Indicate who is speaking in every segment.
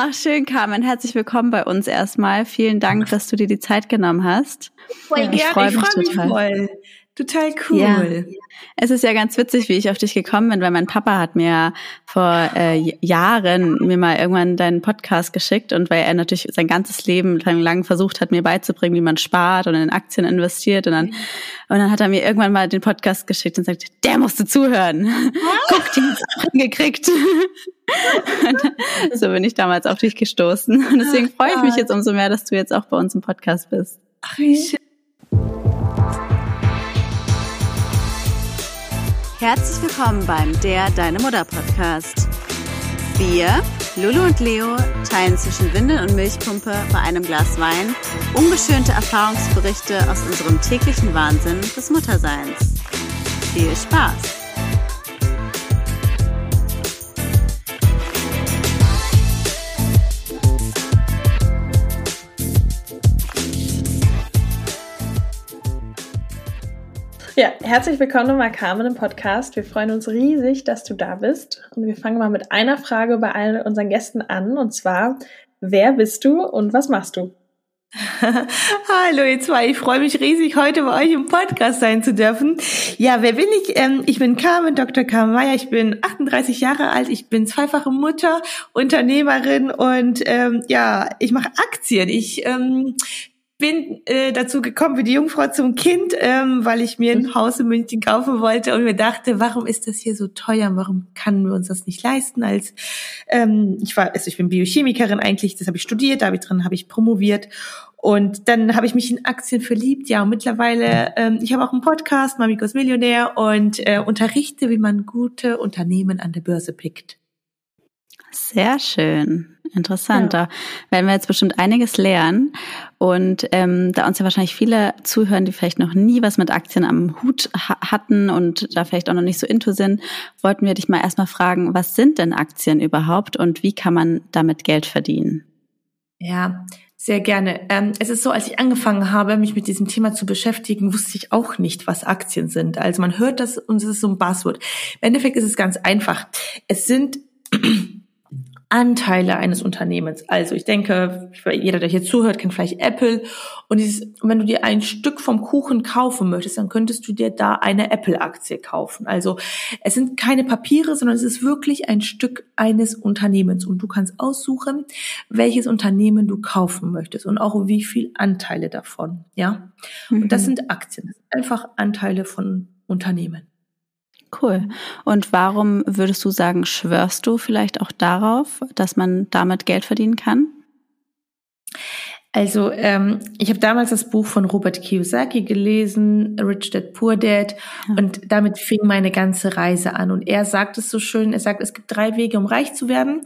Speaker 1: Ach, schön, Carmen. Herzlich willkommen bei uns erstmal. Vielen Dank, dass du dir die Zeit genommen hast.
Speaker 2: Voll ich freue mich, freu mich voll. Total cool. Ja.
Speaker 1: Es ist ja ganz witzig, wie ich auf dich gekommen bin, weil mein Papa hat mir vor äh, Jahren mir mal irgendwann deinen Podcast geschickt und weil er natürlich sein ganzes Leben lang versucht hat, mir beizubringen, wie man spart und in Aktien investiert und dann und dann hat er mir irgendwann mal den Podcast geschickt und sagt, der musste zuhören. Guck, die hat's auch hingekriegt. so bin ich damals auf dich gestoßen und deswegen freue ich mich jetzt umso mehr, dass du jetzt auch bei uns im Podcast bist.
Speaker 2: Ach, wie schön.
Speaker 1: Herzlich willkommen beim Der Deine Mutter Podcast. Wir, Lulu und Leo, teilen zwischen Windel und Milchpumpe bei einem Glas Wein ungeschönte Erfahrungsberichte aus unserem täglichen Wahnsinn des Mutterseins. Viel Spaß!
Speaker 2: Ja, herzlich willkommen nochmal, Carmen, im Podcast. Wir freuen uns riesig, dass du da bist. Und wir fangen mal mit einer Frage bei allen unseren Gästen an. Und zwar, wer bist du und was machst du?
Speaker 3: Hallo ihr zwei, ich freue mich riesig, heute bei euch im Podcast sein zu dürfen. Ja, wer bin ich? Ähm, ich bin Carmen, Dr. Carmen Meyer, ich bin 38 Jahre alt, ich bin zweifache Mutter, Unternehmerin und ähm, ja, ich mache Aktien. Ich ähm, bin äh, dazu gekommen wie die Jungfrau zum Kind, ähm, weil ich mir ein mhm. Haus in München kaufen wollte und mir dachte, warum ist das hier so teuer? Warum können wir uns das nicht leisten? Als ähm, ich war, also ich bin Biochemikerin eigentlich, das habe ich studiert, da drin habe ich promoviert und dann habe ich mich in Aktien verliebt, ja und mittlerweile, ähm, ich habe auch einen Podcast, Mamikos Millionär und äh, unterrichte, wie man gute Unternehmen an der Börse pickt.
Speaker 1: Sehr schön. Interessant. Ja. Da werden wir jetzt bestimmt einiges lernen. Und ähm, da uns ja wahrscheinlich viele zuhören, die vielleicht noch nie was mit Aktien am Hut ha hatten und da vielleicht auch noch nicht so into sind, wollten wir dich mal erstmal fragen, was sind denn Aktien überhaupt und wie kann man damit Geld verdienen?
Speaker 3: Ja, sehr gerne. Ähm, es ist so, als ich angefangen habe, mich mit diesem Thema zu beschäftigen, wusste ich auch nicht, was Aktien sind. Also man hört das und es ist so ein Buzzword. Im Endeffekt ist es ganz einfach. Es sind Anteile eines Unternehmens. Also ich denke, jeder, der hier zuhört, kennt vielleicht Apple. Und dieses, wenn du dir ein Stück vom Kuchen kaufen möchtest, dann könntest du dir da eine Apple-Aktie kaufen. Also es sind keine Papiere, sondern es ist wirklich ein Stück eines Unternehmens. Und du kannst aussuchen, welches Unternehmen du kaufen möchtest und auch wie viel Anteile davon. Ja. Mhm. Und das mhm. sind Aktien. Das sind einfach Anteile von Unternehmen.
Speaker 1: Cool. Und warum würdest du sagen, schwörst du vielleicht auch darauf, dass man damit Geld verdienen kann?
Speaker 3: Also ähm, ich habe damals das Buch von Robert Kiyosaki gelesen, Rich Dad Poor Dad, ja. und damit fing meine ganze Reise an. Und er sagt es so schön, er sagt, es gibt drei Wege, um reich zu werden.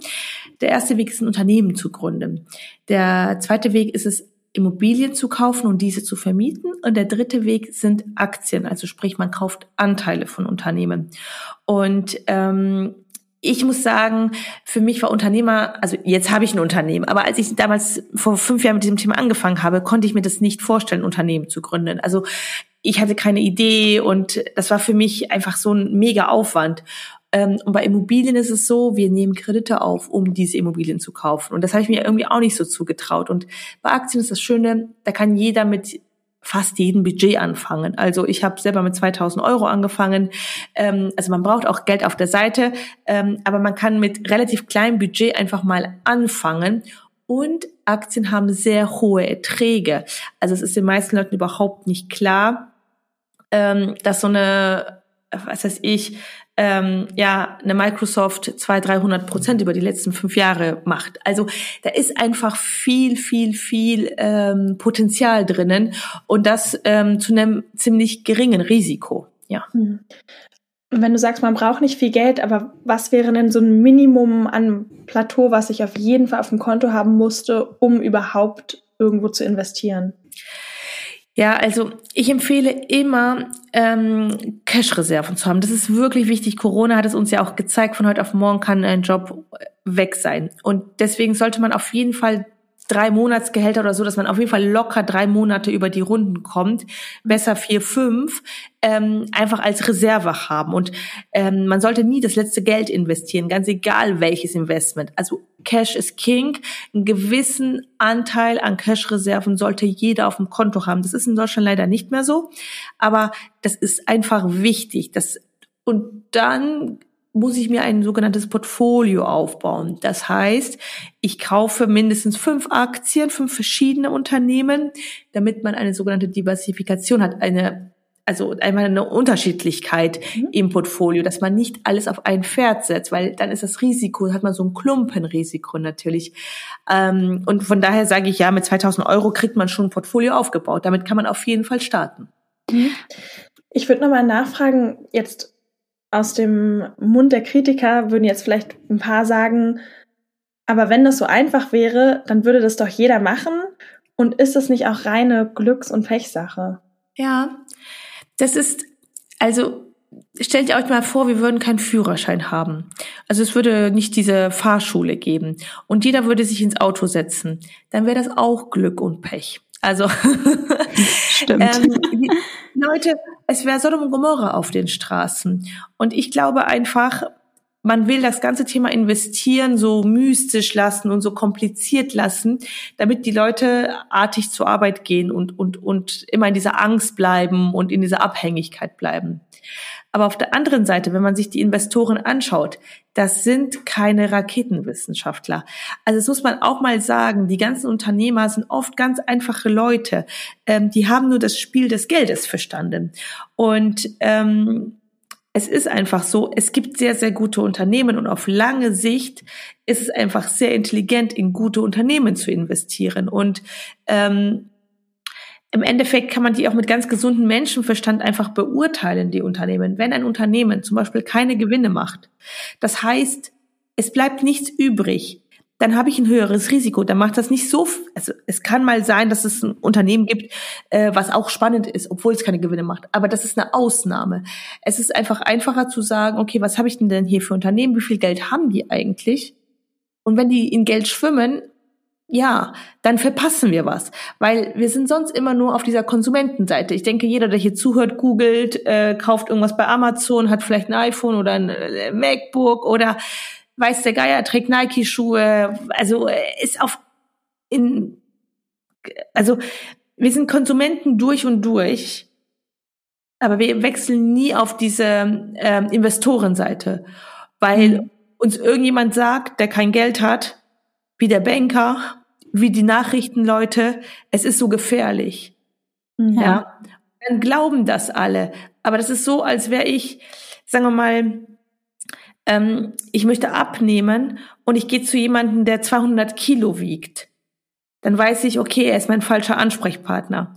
Speaker 3: Der erste Weg ist, ein Unternehmen zu gründen. Der zweite Weg ist es, Immobilien zu kaufen und diese zu vermieten. Und der dritte Weg sind Aktien, also sprich, man kauft Anteile von Unternehmen. Und ähm, ich muss sagen, für mich war Unternehmer, also jetzt habe ich ein Unternehmen, aber als ich damals vor fünf Jahren mit diesem Thema angefangen habe, konnte ich mir das nicht vorstellen, Unternehmen zu gründen. Also ich hatte keine Idee und das war für mich einfach so ein mega Aufwand. Ähm, und bei Immobilien ist es so, wir nehmen Kredite auf, um diese Immobilien zu kaufen. Und das habe ich mir irgendwie auch nicht so zugetraut. Und bei Aktien ist das Schöne, da kann jeder mit fast jedem Budget anfangen. Also ich habe selber mit 2000 Euro angefangen. Ähm, also man braucht auch Geld auf der Seite, ähm, aber man kann mit relativ kleinem Budget einfach mal anfangen. Und Aktien haben sehr hohe Erträge. Also es ist den meisten Leuten überhaupt nicht klar, dass so eine, was weiß ich, ähm, ja eine Microsoft 200, 300 Prozent über die letzten fünf Jahre macht. Also da ist einfach viel, viel, viel ähm, Potenzial drinnen und das ähm, zu einem ziemlich geringen Risiko. Ja.
Speaker 2: Hm. Wenn du sagst, man braucht nicht viel Geld, aber was wäre denn so ein Minimum an Plateau, was ich auf jeden Fall auf dem Konto haben musste, um überhaupt irgendwo zu investieren?
Speaker 3: Ja, also ich empfehle immer, ähm, Cash-Reserven zu haben. Das ist wirklich wichtig. Corona hat es uns ja auch gezeigt, von heute auf morgen kann ein Job weg sein. Und deswegen sollte man auf jeden Fall drei Monatsgehälter oder so, dass man auf jeden Fall locker drei Monate über die Runden kommt, besser vier, fünf, ähm, einfach als Reserve haben. Und ähm, man sollte nie das letzte Geld investieren, ganz egal welches Investment. Also Cash is King. Einen gewissen Anteil an Cash-Reserven sollte jeder auf dem Konto haben. Das ist in Deutschland leider nicht mehr so, aber das ist einfach wichtig. Das, und dann muss ich mir ein sogenanntes Portfolio aufbauen. Das heißt, ich kaufe mindestens fünf Aktien, fünf verschiedene Unternehmen, damit man eine sogenannte Diversifikation hat, eine also einmal eine Unterschiedlichkeit mhm. im Portfolio, dass man nicht alles auf ein Pferd setzt, weil dann ist das Risiko, hat man so ein Klumpenrisiko natürlich. Ähm, und von daher sage ich ja, mit 2000 Euro kriegt man schon ein Portfolio aufgebaut. Damit kann man auf jeden Fall starten.
Speaker 2: Mhm. Ich würde nochmal nachfragen, jetzt aus dem Mund der Kritiker würden jetzt vielleicht ein paar sagen, aber wenn das so einfach wäre, dann würde das doch jeder machen. Und ist das nicht auch reine Glücks- und Pechsache?
Speaker 3: Ja, das ist, also stellt ihr euch mal vor, wir würden keinen Führerschein haben. Also es würde nicht diese Fahrschule geben und jeder würde sich ins Auto setzen. Dann wäre das auch Glück und Pech. Also
Speaker 1: Stimmt. ähm,
Speaker 3: Leute, es wäre Sodom und Gomorra auf den Straßen. Und ich glaube einfach, man will das ganze Thema investieren so mystisch lassen und so kompliziert lassen, damit die Leute artig zur Arbeit gehen und, und, und immer in dieser Angst bleiben und in dieser Abhängigkeit bleiben. Aber auf der anderen Seite, wenn man sich die Investoren anschaut, das sind keine Raketenwissenschaftler. Also das muss man auch mal sagen, die ganzen Unternehmer sind oft ganz einfache Leute. Ähm, die haben nur das Spiel des Geldes verstanden. Und ähm, es ist einfach so, es gibt sehr, sehr gute Unternehmen und auf lange Sicht ist es einfach sehr intelligent, in gute Unternehmen zu investieren. Und ähm, im Endeffekt kann man die auch mit ganz gesundem Menschenverstand einfach beurteilen, die Unternehmen. Wenn ein Unternehmen zum Beispiel keine Gewinne macht, das heißt, es bleibt nichts übrig, dann habe ich ein höheres Risiko. Dann macht das nicht so. Also es kann mal sein, dass es ein Unternehmen gibt, äh, was auch spannend ist, obwohl es keine Gewinne macht. Aber das ist eine Ausnahme. Es ist einfach einfacher zu sagen, okay, was habe ich denn denn hier für Unternehmen? Wie viel Geld haben die eigentlich? Und wenn die in Geld schwimmen, ja, dann verpassen wir was, weil wir sind sonst immer nur auf dieser Konsumentenseite. Ich denke, jeder, der hier zuhört, googelt, äh, kauft irgendwas bei Amazon, hat vielleicht ein iPhone oder ein äh, MacBook oder weiß der Geier, trägt Nike-Schuhe, also ist auf in, also wir sind Konsumenten durch und durch, aber wir wechseln nie auf diese ähm, Investorenseite, weil mhm. uns irgendjemand sagt, der kein Geld hat, wie der Banker wie die Nachrichtenleute, es ist so gefährlich. Mhm. Ja. Dann glauben das alle. Aber das ist so, als wäre ich, sagen wir mal, ähm, ich möchte abnehmen und ich gehe zu jemandem, der 200 Kilo wiegt. Dann weiß ich, okay, er ist mein falscher Ansprechpartner.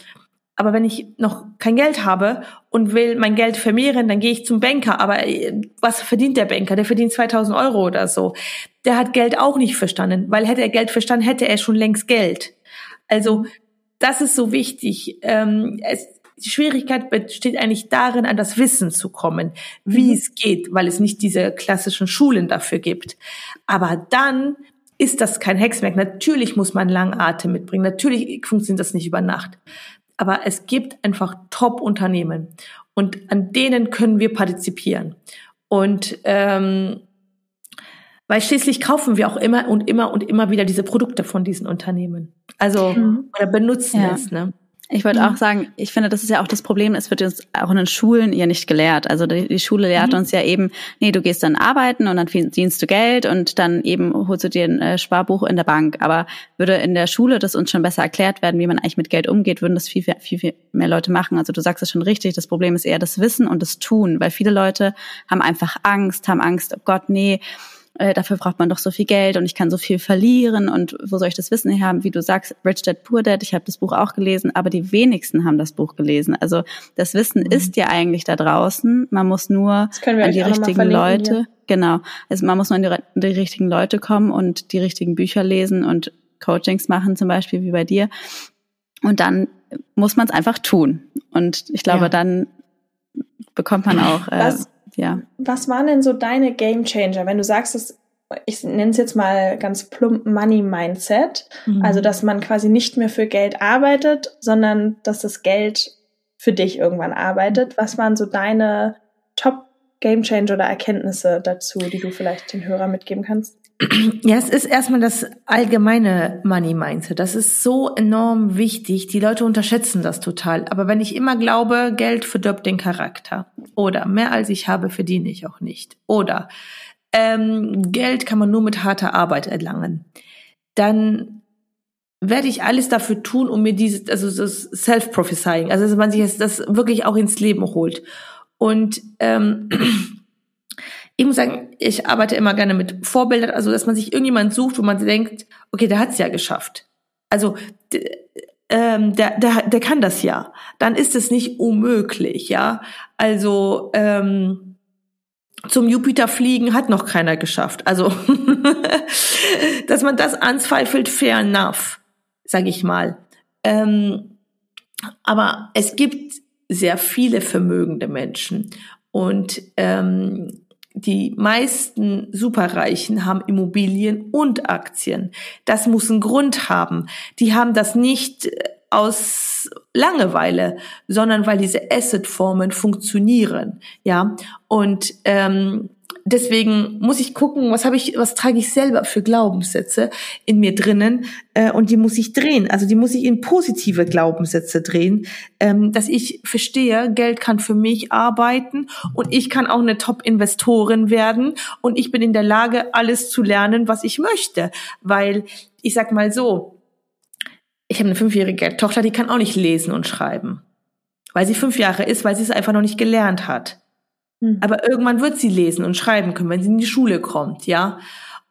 Speaker 3: Aber wenn ich noch kein Geld habe und will mein Geld vermehren, dann gehe ich zum Banker. Aber äh, was verdient der Banker? Der verdient 2000 Euro oder so. Der hat Geld auch nicht verstanden, weil hätte er Geld verstanden, hätte er schon längst Geld. Also das ist so wichtig. Ähm, es, die Schwierigkeit besteht eigentlich darin, an das Wissen zu kommen, wie mhm. es geht, weil es nicht diese klassischen Schulen dafür gibt. Aber dann ist das kein Hexenwerk. Natürlich muss man Langatem mitbringen. Natürlich funktioniert das nicht über Nacht aber es gibt einfach Top-Unternehmen und an denen können wir partizipieren. Und ähm, weil schließlich kaufen wir auch immer und immer und immer wieder diese Produkte von diesen Unternehmen. Also mhm. oder benutzen ja. es. Ne?
Speaker 1: Ich wollte mhm. auch sagen, ich finde, das ist ja auch das Problem, es wird uns auch in den Schulen ja nicht gelehrt. Also die, die Schule lehrt mhm. uns ja eben, nee, du gehst dann arbeiten und dann verdienst du Geld und dann eben holst du dir ein äh, Sparbuch in der Bank. Aber würde in der Schule das uns schon besser erklärt werden, wie man eigentlich mit Geld umgeht, würden das viel, viel, viel, viel mehr Leute machen. Also du sagst es schon richtig, das Problem ist eher das Wissen und das Tun, weil viele Leute haben einfach Angst, haben Angst, oh Gott, nee, äh, dafür braucht man doch so viel Geld und ich kann so viel verlieren und wo soll ich das Wissen her haben? Wie du sagst, Rich Dad Poor Dad, ich habe das Buch auch gelesen, aber die wenigsten haben das Buch gelesen. Also das Wissen mhm. ist ja eigentlich da draußen. Man muss nur an die richtigen Leute, hier. genau, also man muss nur an die, die richtigen Leute kommen und die richtigen Bücher lesen und Coachings machen, zum Beispiel wie bei dir. Und dann muss man es einfach tun. Und ich glaube, ja. dann bekommt man auch äh, ja.
Speaker 2: Was waren denn so deine Game Changer, wenn du sagst, dass ich nenne es jetzt mal ganz plump Money Mindset, mhm. also dass man quasi nicht mehr für Geld arbeitet, sondern dass das Geld für dich irgendwann arbeitet. Was waren so deine Top Game Changer oder Erkenntnisse dazu, die du vielleicht den Hörern mitgeben kannst?
Speaker 3: Ja, es ist erstmal das allgemeine Money Mindset. Das ist so enorm wichtig. Die Leute unterschätzen das total. Aber wenn ich immer glaube, Geld verdirbt den Charakter oder mehr als ich habe, verdiene ich auch nicht oder ähm, Geld kann man nur mit harter Arbeit erlangen, dann werde ich alles dafür tun, um mir dieses, also das Self-Prophesying, also dass man sich das wirklich auch ins Leben holt. Und ähm, ich muss sagen, ich arbeite immer gerne mit Vorbildern, also dass man sich irgendjemand sucht, wo man denkt, okay, der hat's ja geschafft. Also ähm, der, der, der kann das ja. Dann ist es nicht unmöglich, ja. Also ähm, zum Jupiter fliegen hat noch keiner geschafft. Also dass man das anzweifelt, fair enough, sage ich mal. Ähm, aber es gibt sehr viele vermögende Menschen und ähm, die meisten Superreichen haben Immobilien und Aktien. Das muss einen Grund haben. Die haben das nicht äh, aus Langeweile, sondern weil diese Assetformen funktionieren, ja. Und ähm, deswegen muss ich gucken, was habe ich, was trage ich selber für Glaubenssätze in mir drinnen äh, und die muss ich drehen. Also die muss ich in positive Glaubenssätze drehen, ähm, dass ich verstehe, Geld kann für mich arbeiten und ich kann auch eine Top-Investorin werden und ich bin in der Lage, alles zu lernen, was ich möchte, weil ich sag mal so, ich habe eine fünfjährige Tochter, die kann auch nicht lesen und schreiben, weil sie fünf Jahre ist, weil sie es einfach noch nicht gelernt hat. Hm. Aber irgendwann wird sie lesen und schreiben können, wenn sie in die Schule kommt, ja.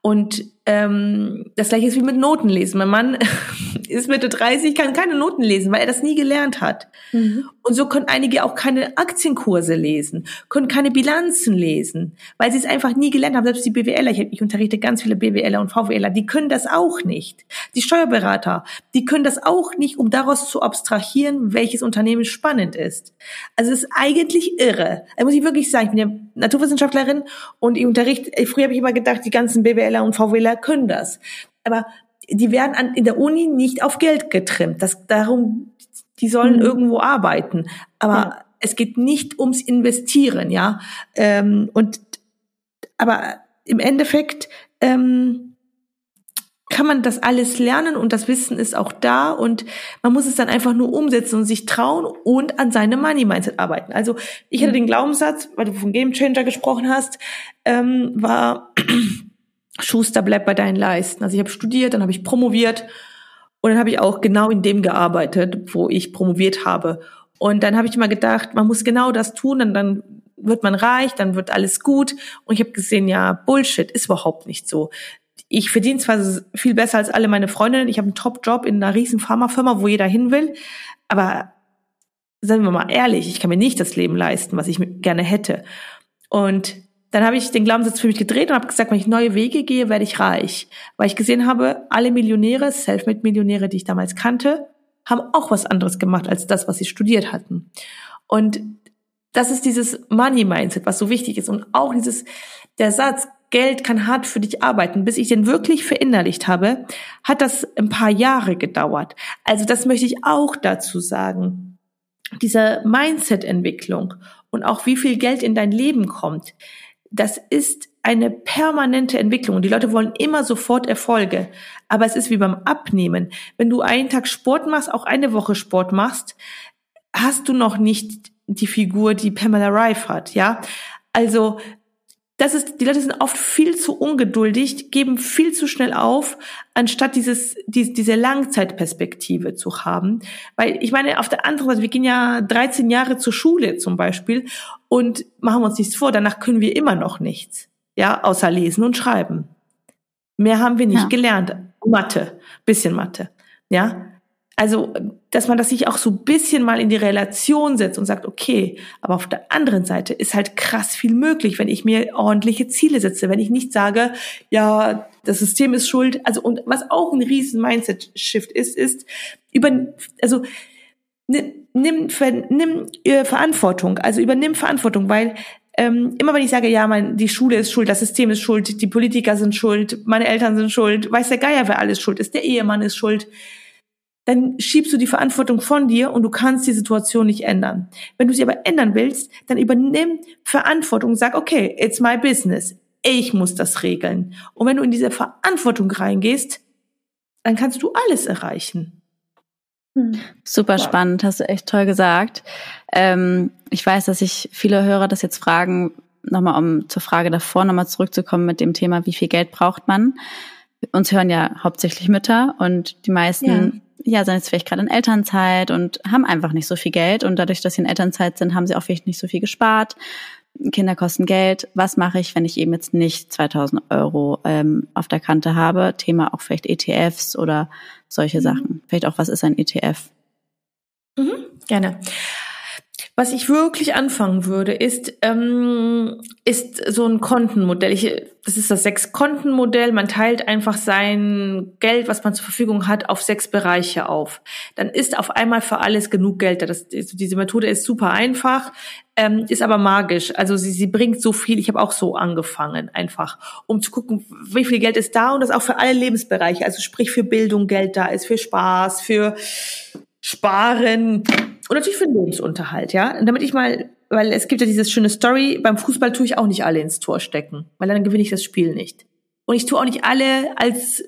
Speaker 3: Und ähm, das gleiche ist wie mit Noten lesen. Mein Mann ist Mitte 30, kann keine Noten lesen, weil er das nie gelernt hat. Mhm. Und so können einige auch keine Aktienkurse lesen, können keine Bilanzen lesen, weil sie es einfach nie gelernt haben. Selbst die BWLer, ich, ich unterrichte ganz viele BWLer und VWLer, die können das auch nicht. Die Steuerberater, die können das auch nicht, um daraus zu abstrahieren, welches Unternehmen spannend ist. Also es ist eigentlich irre. Da muss ich wirklich sagen, ich bin ja Naturwissenschaftlerin und ich unterrichte, früher habe ich immer gedacht, die ganzen BWLer und VWLer können das. Aber die werden an, in der Uni nicht auf Geld getrimmt. Das, darum, die sollen mhm. irgendwo arbeiten. Aber ja. es geht nicht ums Investieren, ja. Ähm, und, aber im Endeffekt, ähm, kann man das alles lernen und das Wissen ist auch da und man muss es dann einfach nur umsetzen und sich trauen und an seinem Money Mindset arbeiten. Also ich hatte mhm. den Glaubenssatz, weil du von Game Changer gesprochen hast, ähm, war Schuster bleibt bei deinen Leisten. Also ich habe studiert, dann habe ich promoviert und dann habe ich auch genau in dem gearbeitet, wo ich promoviert habe. Und dann habe ich mal gedacht, man muss genau das tun, und dann wird man reich, dann wird alles gut. Und ich habe gesehen, ja, Bullshit ist überhaupt nicht so. Ich verdiene zwar viel besser als alle meine Freundinnen, ich habe einen Top-Job in einer riesen Pharmafirma, wo jeder hin will, aber seien wir mal ehrlich, ich kann mir nicht das Leben leisten, was ich gerne hätte. Und dann habe ich den Glaubenssatz für mich gedreht und habe gesagt, wenn ich neue Wege gehe, werde ich reich. Weil ich gesehen habe, alle Millionäre, Selfmade-Millionäre, die ich damals kannte, haben auch was anderes gemacht als das, was sie studiert hatten. Und das ist dieses Money-Mindset, was so wichtig ist. Und auch dieses, der Satz, Geld kann hart für dich arbeiten, bis ich den wirklich verinnerlicht habe, hat das ein paar Jahre gedauert. Also das möchte ich auch dazu sagen. Diese Mindset-Entwicklung und auch wie viel Geld in dein Leben kommt, das ist eine permanente Entwicklung. Die Leute wollen immer sofort Erfolge. Aber es ist wie beim Abnehmen. Wenn du einen Tag Sport machst, auch eine Woche Sport machst, hast du noch nicht die Figur, die Pamela Rife hat, ja? Also, das ist, die Leute sind oft viel zu ungeduldig, geben viel zu schnell auf, anstatt dieses, die, diese Langzeitperspektive zu haben. Weil ich meine, auf der anderen Seite, wir gehen ja 13 Jahre zur Schule zum Beispiel und machen uns nichts vor, danach können wir immer noch nichts. Ja, außer lesen und schreiben. Mehr haben wir nicht ja. gelernt. Mathe, bisschen Mathe. Ja, also, dass man das sich auch so ein bisschen mal in die Relation setzt und sagt, okay, aber auf der anderen Seite ist halt krass viel möglich, wenn ich mir ordentliche Ziele setze, wenn ich nicht sage, ja, das System ist schuld. Also, und was auch ein riesen Mindset-Shift ist, ist, über, also, nimm, nimm äh, Verantwortung, also übernimm Verantwortung, weil ähm, immer wenn ich sage, ja, mein, die Schule ist schuld, das System ist schuld, die Politiker sind schuld, meine Eltern sind schuld, weiß der Geier, wer alles schuld ist, der Ehemann ist schuld, dann schiebst du die Verantwortung von dir und du kannst die Situation nicht ändern. Wenn du sie aber ändern willst, dann übernimm Verantwortung und sag, okay, it's my business. ich muss das regeln. Und wenn du in diese Verantwortung reingehst, dann kannst du alles erreichen.
Speaker 1: Hm. Super spannend, hast du echt toll gesagt. Ähm, ich weiß, dass sich viele Hörer das jetzt fragen, nochmal um zur Frage davor nochmal zurückzukommen mit dem Thema, wie viel Geld braucht man? Uns hören ja hauptsächlich Mütter und die meisten ja, ja sind jetzt vielleicht gerade in Elternzeit und haben einfach nicht so viel Geld und dadurch, dass sie in Elternzeit sind, haben sie auch vielleicht nicht so viel gespart. Kinder kosten Geld. Was mache ich, wenn ich eben jetzt nicht 2000 Euro ähm, auf der Kante habe? Thema auch vielleicht ETFs oder solche mhm. Sachen. Vielleicht auch, was ist ein ETF?
Speaker 3: Mhm, gerne. Was ich wirklich anfangen würde, ist, ähm, ist so ein Kontenmodell. Ich, das ist das Sechs-Konten-Modell. Man teilt einfach sein Geld, was man zur Verfügung hat, auf sechs Bereiche auf. Dann ist auf einmal für alles genug Geld da. Das, diese Methode ist super einfach, ähm, ist aber magisch. Also sie, sie bringt so viel. Ich habe auch so angefangen, einfach, um zu gucken, wie viel Geld ist da und das auch für alle Lebensbereiche. Also sprich für Bildung Geld da ist, für Spaß, für Sparen und natürlich für Lebensunterhalt, ja. Und damit ich mal, weil es gibt ja dieses schöne Story, beim Fußball tue ich auch nicht alle ins Tor stecken, weil dann gewinne ich das Spiel nicht. Und ich tue auch nicht alle als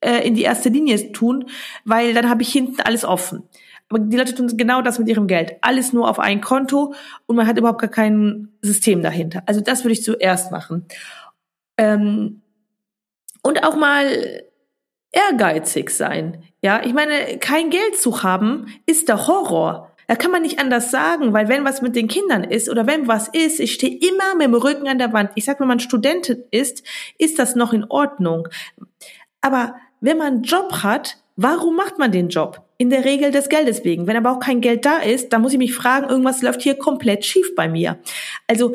Speaker 3: äh, in die erste Linie tun, weil dann habe ich hinten alles offen. Die Leute tun genau das mit ihrem Geld. Alles nur auf ein Konto und man hat überhaupt gar kein System dahinter. Also das würde ich zuerst machen. Ähm, und auch mal ehrgeizig sein. Ja, ich meine, kein Geld zu haben ist der Horror. Da kann man nicht anders sagen, weil wenn was mit den Kindern ist oder wenn was ist, ich stehe immer mit dem Rücken an der Wand. Ich sag, wenn man Studentin ist, ist das noch in Ordnung. Aber wenn man einen Job hat, warum macht man den Job? In der Regel des Geldes wegen. Wenn aber auch kein Geld da ist, dann muss ich mich fragen, irgendwas läuft hier komplett schief bei mir. Also,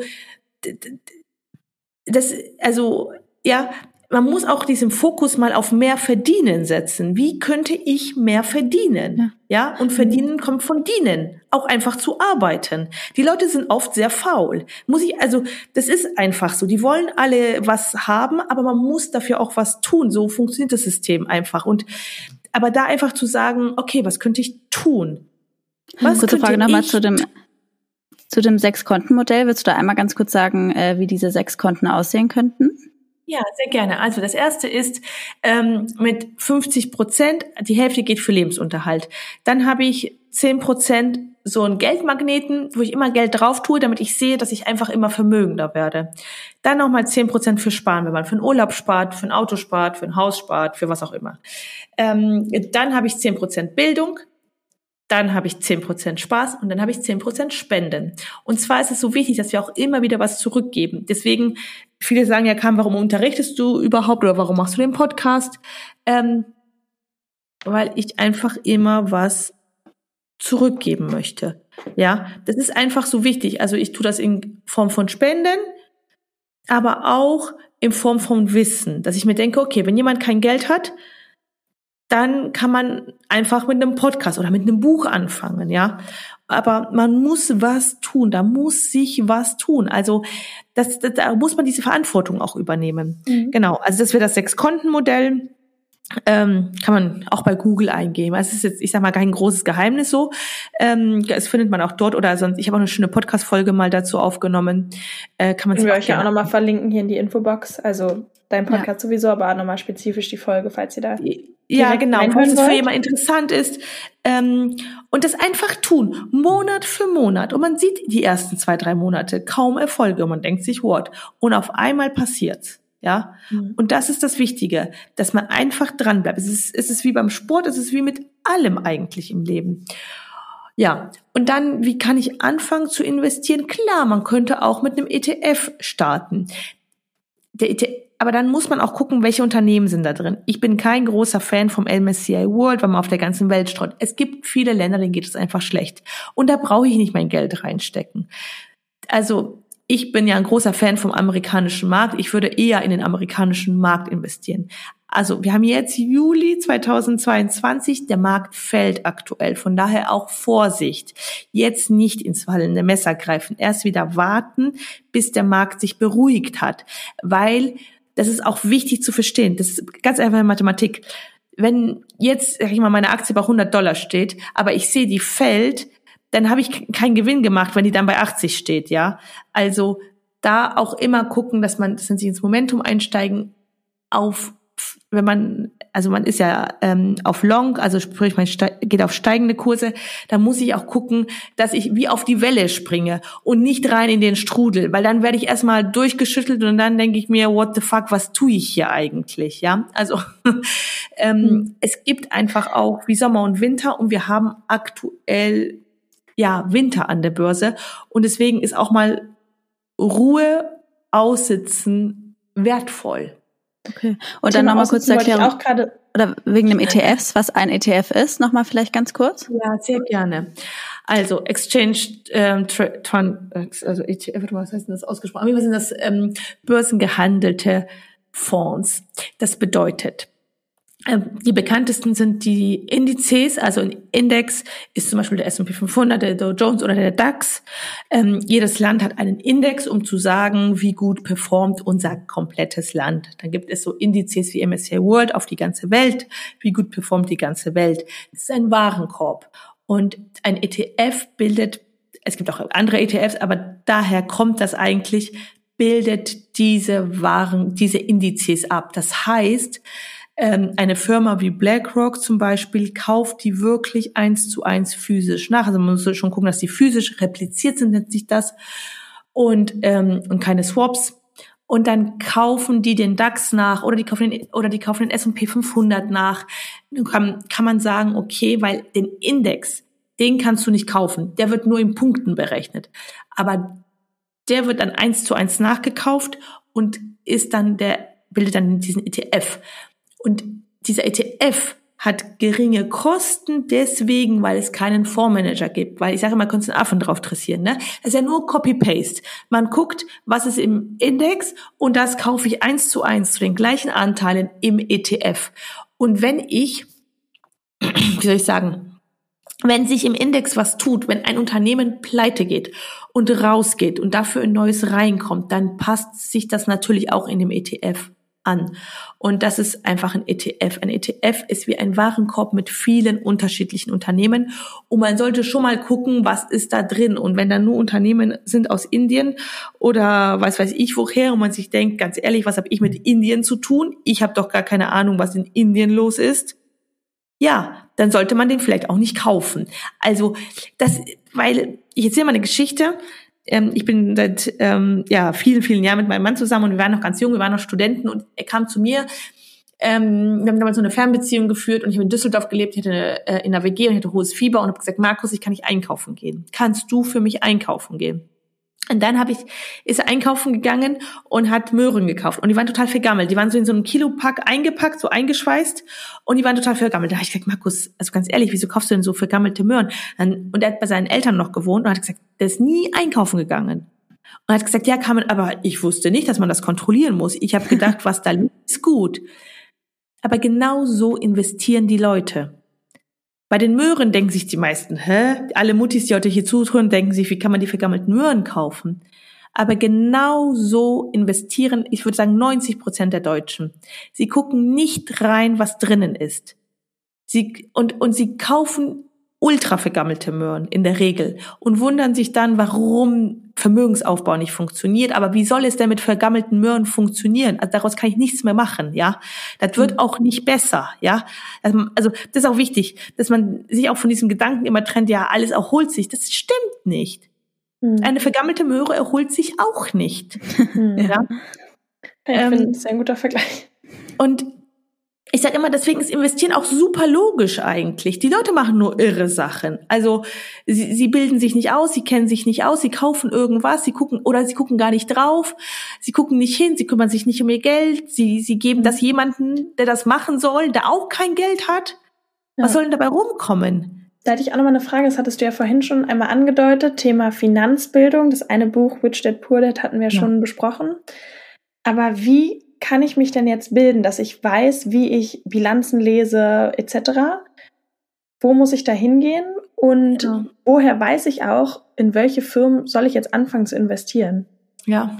Speaker 3: das, also, ja, man muss auch diesen Fokus mal auf mehr verdienen setzen. Wie könnte ich mehr verdienen? Ja, ja? und verdienen kommt von dienen, auch einfach zu arbeiten. Die Leute sind oft sehr faul. Muss ich also, das ist einfach so. Die wollen alle was haben, aber man muss dafür auch was tun. So funktioniert das System einfach. Und aber da einfach zu sagen, okay, was könnte ich tun?
Speaker 1: Was Kurze Frage nochmal zu dem zu dem Sechs-Konten-Modell. Willst du da einmal ganz kurz sagen, äh, wie diese sechs Konten aussehen könnten?
Speaker 3: Ja, sehr gerne. Also das erste ist ähm, mit 50 Prozent, die Hälfte geht für Lebensunterhalt. Dann habe ich 10 Prozent so einen Geldmagneten, wo ich immer Geld drauf tue, damit ich sehe, dass ich einfach immer vermögender werde. Dann nochmal 10 Prozent für Sparen, wenn man für einen Urlaub spart, für ein Auto spart, für ein Haus spart, für was auch immer. Ähm, dann habe ich 10 Prozent Bildung, dann habe ich 10% Spaß und dann habe ich 10% Spenden. Und zwar ist es so wichtig, dass wir auch immer wieder was zurückgeben. Deswegen, viele sagen ja, Kam, warum unterrichtest du überhaupt oder warum machst du den Podcast? Ähm, weil ich einfach immer was zurückgeben möchte. Ja, das ist einfach so wichtig. Also ich tue das in Form von Spenden, aber auch in Form von Wissen, dass ich mir denke, okay, wenn jemand kein Geld hat, dann kann man einfach mit einem Podcast oder mit einem Buch anfangen, ja. Aber man muss was tun, da muss sich was tun. Also das, das, da muss man diese Verantwortung auch übernehmen. Mhm. Genau, also das wäre das Sechs-Konten-Modell. Ähm, kann man auch bei Google eingeben. Also es ist jetzt, ich sag mal, kein großes Geheimnis so. Ähm, das findet man auch dort oder sonst. Ich habe auch eine schöne Podcast-Folge mal dazu aufgenommen.
Speaker 2: Äh, kann man sich auch, ja auch nochmal verlinken hier in die Infobox. Also dein Podcast ja. sowieso, aber auch nochmal spezifisch die Folge, falls ihr da
Speaker 3: ja, genau, falls es für jemand interessant ist. Ähm, und das einfach tun, Monat für Monat. Und man sieht die ersten zwei, drei Monate kaum Erfolge und man denkt sich, what? Und auf einmal passiert's. Ja, mhm. und das ist das Wichtige, dass man einfach dran bleibt. Es ist, es ist wie beim Sport, es ist wie mit allem eigentlich im Leben. Ja, und dann, wie kann ich anfangen zu investieren? Klar, man könnte auch mit einem ETF starten. Der ETF, aber dann muss man auch gucken, welche Unternehmen sind da drin. Ich bin kein großer Fan vom MSCI World, weil man auf der ganzen Welt streut. Es gibt viele Länder, denen geht es einfach schlecht. Und da brauche ich nicht mein Geld reinstecken. Also ich bin ja ein großer Fan vom amerikanischen Markt. Ich würde eher in den amerikanischen Markt investieren. Also wir haben jetzt Juli 2022, der Markt fällt aktuell. Von daher auch Vorsicht. Jetzt nicht ins fallende Messer greifen. Erst wieder warten, bis der Markt sich beruhigt hat. Weil das ist auch wichtig zu verstehen. Das ist ganz einfach Mathematik. Wenn jetzt, sag ich mal, meine Aktie bei 100 Dollar steht, aber ich sehe, die fällt, dann habe ich keinen Gewinn gemacht, wenn die dann bei 80 steht, ja. Also da auch immer gucken, dass man, dass man sich ins Momentum einsteigen auf wenn man, also man ist ja ähm, auf Long, also sprich man geht auf steigende Kurse, da muss ich auch gucken, dass ich wie auf die Welle springe und nicht rein in den Strudel, weil dann werde ich erstmal durchgeschüttelt und dann denke ich mir, what the fuck, was tue ich hier eigentlich, ja? Also ähm, mhm. es gibt einfach auch wie Sommer und Winter und wir haben aktuell ja Winter an der Börse und deswegen ist auch mal Ruhe aussitzen wertvoll.
Speaker 1: Okay. Und dann nochmal kurz erklären. Auch gerade oder wegen dem ETFs, was ein ETF ist, nochmal vielleicht ganz kurz?
Speaker 3: Ja, sehr gerne. Also Exchange ähm, Tran, also ETF, was heißt denn das ausgesprochen? Was sind das ähm, börsengehandelte Fonds? Das bedeutet, die bekanntesten sind die Indizes, also ein Index ist zum Beispiel der S&P 500, der Dow Jones oder der DAX. Ähm, jedes Land hat einen Index, um zu sagen, wie gut performt unser komplettes Land. Dann gibt es so Indizes wie MSCI World auf die ganze Welt, wie gut performt die ganze Welt. Das ist ein Warenkorb. Und ein ETF bildet, es gibt auch andere ETFs, aber daher kommt das eigentlich, bildet diese Waren, diese Indizes ab. Das heißt, ähm, eine Firma wie BlackRock zum Beispiel kauft die wirklich eins zu eins physisch nach. Also man muss schon gucken, dass die physisch repliziert sind, nennt sich das. Und, ähm, und keine Swaps. Und dann kaufen die den DAX nach oder die kaufen den, oder die kaufen den S&P 500 nach. Dann kann, kann man sagen, okay, weil den Index, den kannst du nicht kaufen. Der wird nur in Punkten berechnet. Aber der wird dann eins zu eins nachgekauft und ist dann der, bildet dann diesen ETF. Und dieser ETF hat geringe Kosten deswegen, weil es keinen Fondsmanager gibt. Weil ich sage immer, könnte einen Affen drauf dressieren. Ne? Das ist ja nur Copy-Paste. Man guckt, was ist im Index und das kaufe ich eins zu eins zu den gleichen Anteilen im ETF. Und wenn ich, wie soll ich sagen, wenn sich im Index was tut, wenn ein Unternehmen pleite geht und rausgeht und dafür ein neues reinkommt, dann passt sich das natürlich auch in dem ETF an. Und das ist einfach ein ETF. Ein ETF ist wie ein Warenkorb mit vielen unterschiedlichen Unternehmen. Und man sollte schon mal gucken, was ist da drin. Und wenn da nur Unternehmen sind aus Indien oder was weiß ich woher und man sich denkt, ganz ehrlich, was habe ich mit Indien zu tun? Ich habe doch gar keine Ahnung, was in Indien los ist. Ja, dann sollte man den vielleicht auch nicht kaufen. Also das, weil ich erzähle mal eine Geschichte ähm, ich bin seit ähm, ja vielen, vielen Jahren mit meinem Mann zusammen und wir waren noch ganz jung, wir waren noch Studenten und er kam zu mir. Ähm, wir haben damals so eine Fernbeziehung geführt und ich habe in Düsseldorf gelebt, ich hatte äh, in der WG und hatte hohes Fieber und habe gesagt, Markus, ich kann nicht einkaufen gehen. Kannst du für mich einkaufen gehen? Und dann habe ich, ist einkaufen gegangen und hat Möhren gekauft. Und die waren total vergammelt. Die waren so in so einem Kilopack eingepackt, so eingeschweißt. Und die waren total vergammelt. Da habe ich gesagt, Markus, also ganz ehrlich, wieso kaufst du denn so vergammelte Möhren? Und er hat bei seinen Eltern noch gewohnt und hat gesagt, der ist nie einkaufen gegangen. Und hat gesagt, ja, kann man, aber ich wusste nicht, dass man das kontrollieren muss. Ich habe gedacht, was da liegt, ist gut. Aber genau so investieren die Leute. Bei den Möhren denken sich die meisten, hä? Alle Muttis, die heute hier zuhören, denken sich, wie kann man die vergammelten Möhren kaufen? Aber genau so investieren, ich würde sagen, 90 Prozent der Deutschen. Sie gucken nicht rein, was drinnen ist. Sie, und, und sie kaufen ultra vergammelte Möhren in der Regel und wundern sich dann, warum Vermögensaufbau nicht funktioniert. Aber wie soll es denn mit vergammelten Möhren funktionieren? Also daraus kann ich nichts mehr machen, ja. Das wird mhm. auch nicht besser, ja. Also, also das ist auch wichtig, dass man sich auch von diesem Gedanken immer trennt, ja, alles erholt sich. Das stimmt nicht. Mhm. Eine vergammelte Möhre erholt sich auch nicht.
Speaker 2: Mhm. ja. Ich ähm, finde, das ist ein guter Vergleich.
Speaker 3: Und ich sage immer, deswegen ist Investieren auch super logisch eigentlich. Die Leute machen nur irre Sachen. Also sie, sie bilden sich nicht aus, sie kennen sich nicht aus, sie kaufen irgendwas, sie gucken oder sie gucken gar nicht drauf, sie gucken nicht hin, sie kümmern sich nicht um ihr Geld, sie, sie geben das jemanden, der das machen soll, der auch kein Geld hat. Ja. Was soll denn dabei rumkommen?
Speaker 2: Da hatte ich auch noch mal eine Frage, das hattest du ja vorhin schon einmal angedeutet, Thema Finanzbildung. Das eine Buch, Rich Dad Poor Dad, hatten wir ja. schon besprochen. Aber wie kann ich mich denn jetzt bilden, dass ich weiß, wie ich Bilanzen lese etc.? Wo muss ich da hingehen? Und ja. woher weiß ich auch, in welche Firmen soll ich jetzt anfangen zu investieren?
Speaker 3: Ja.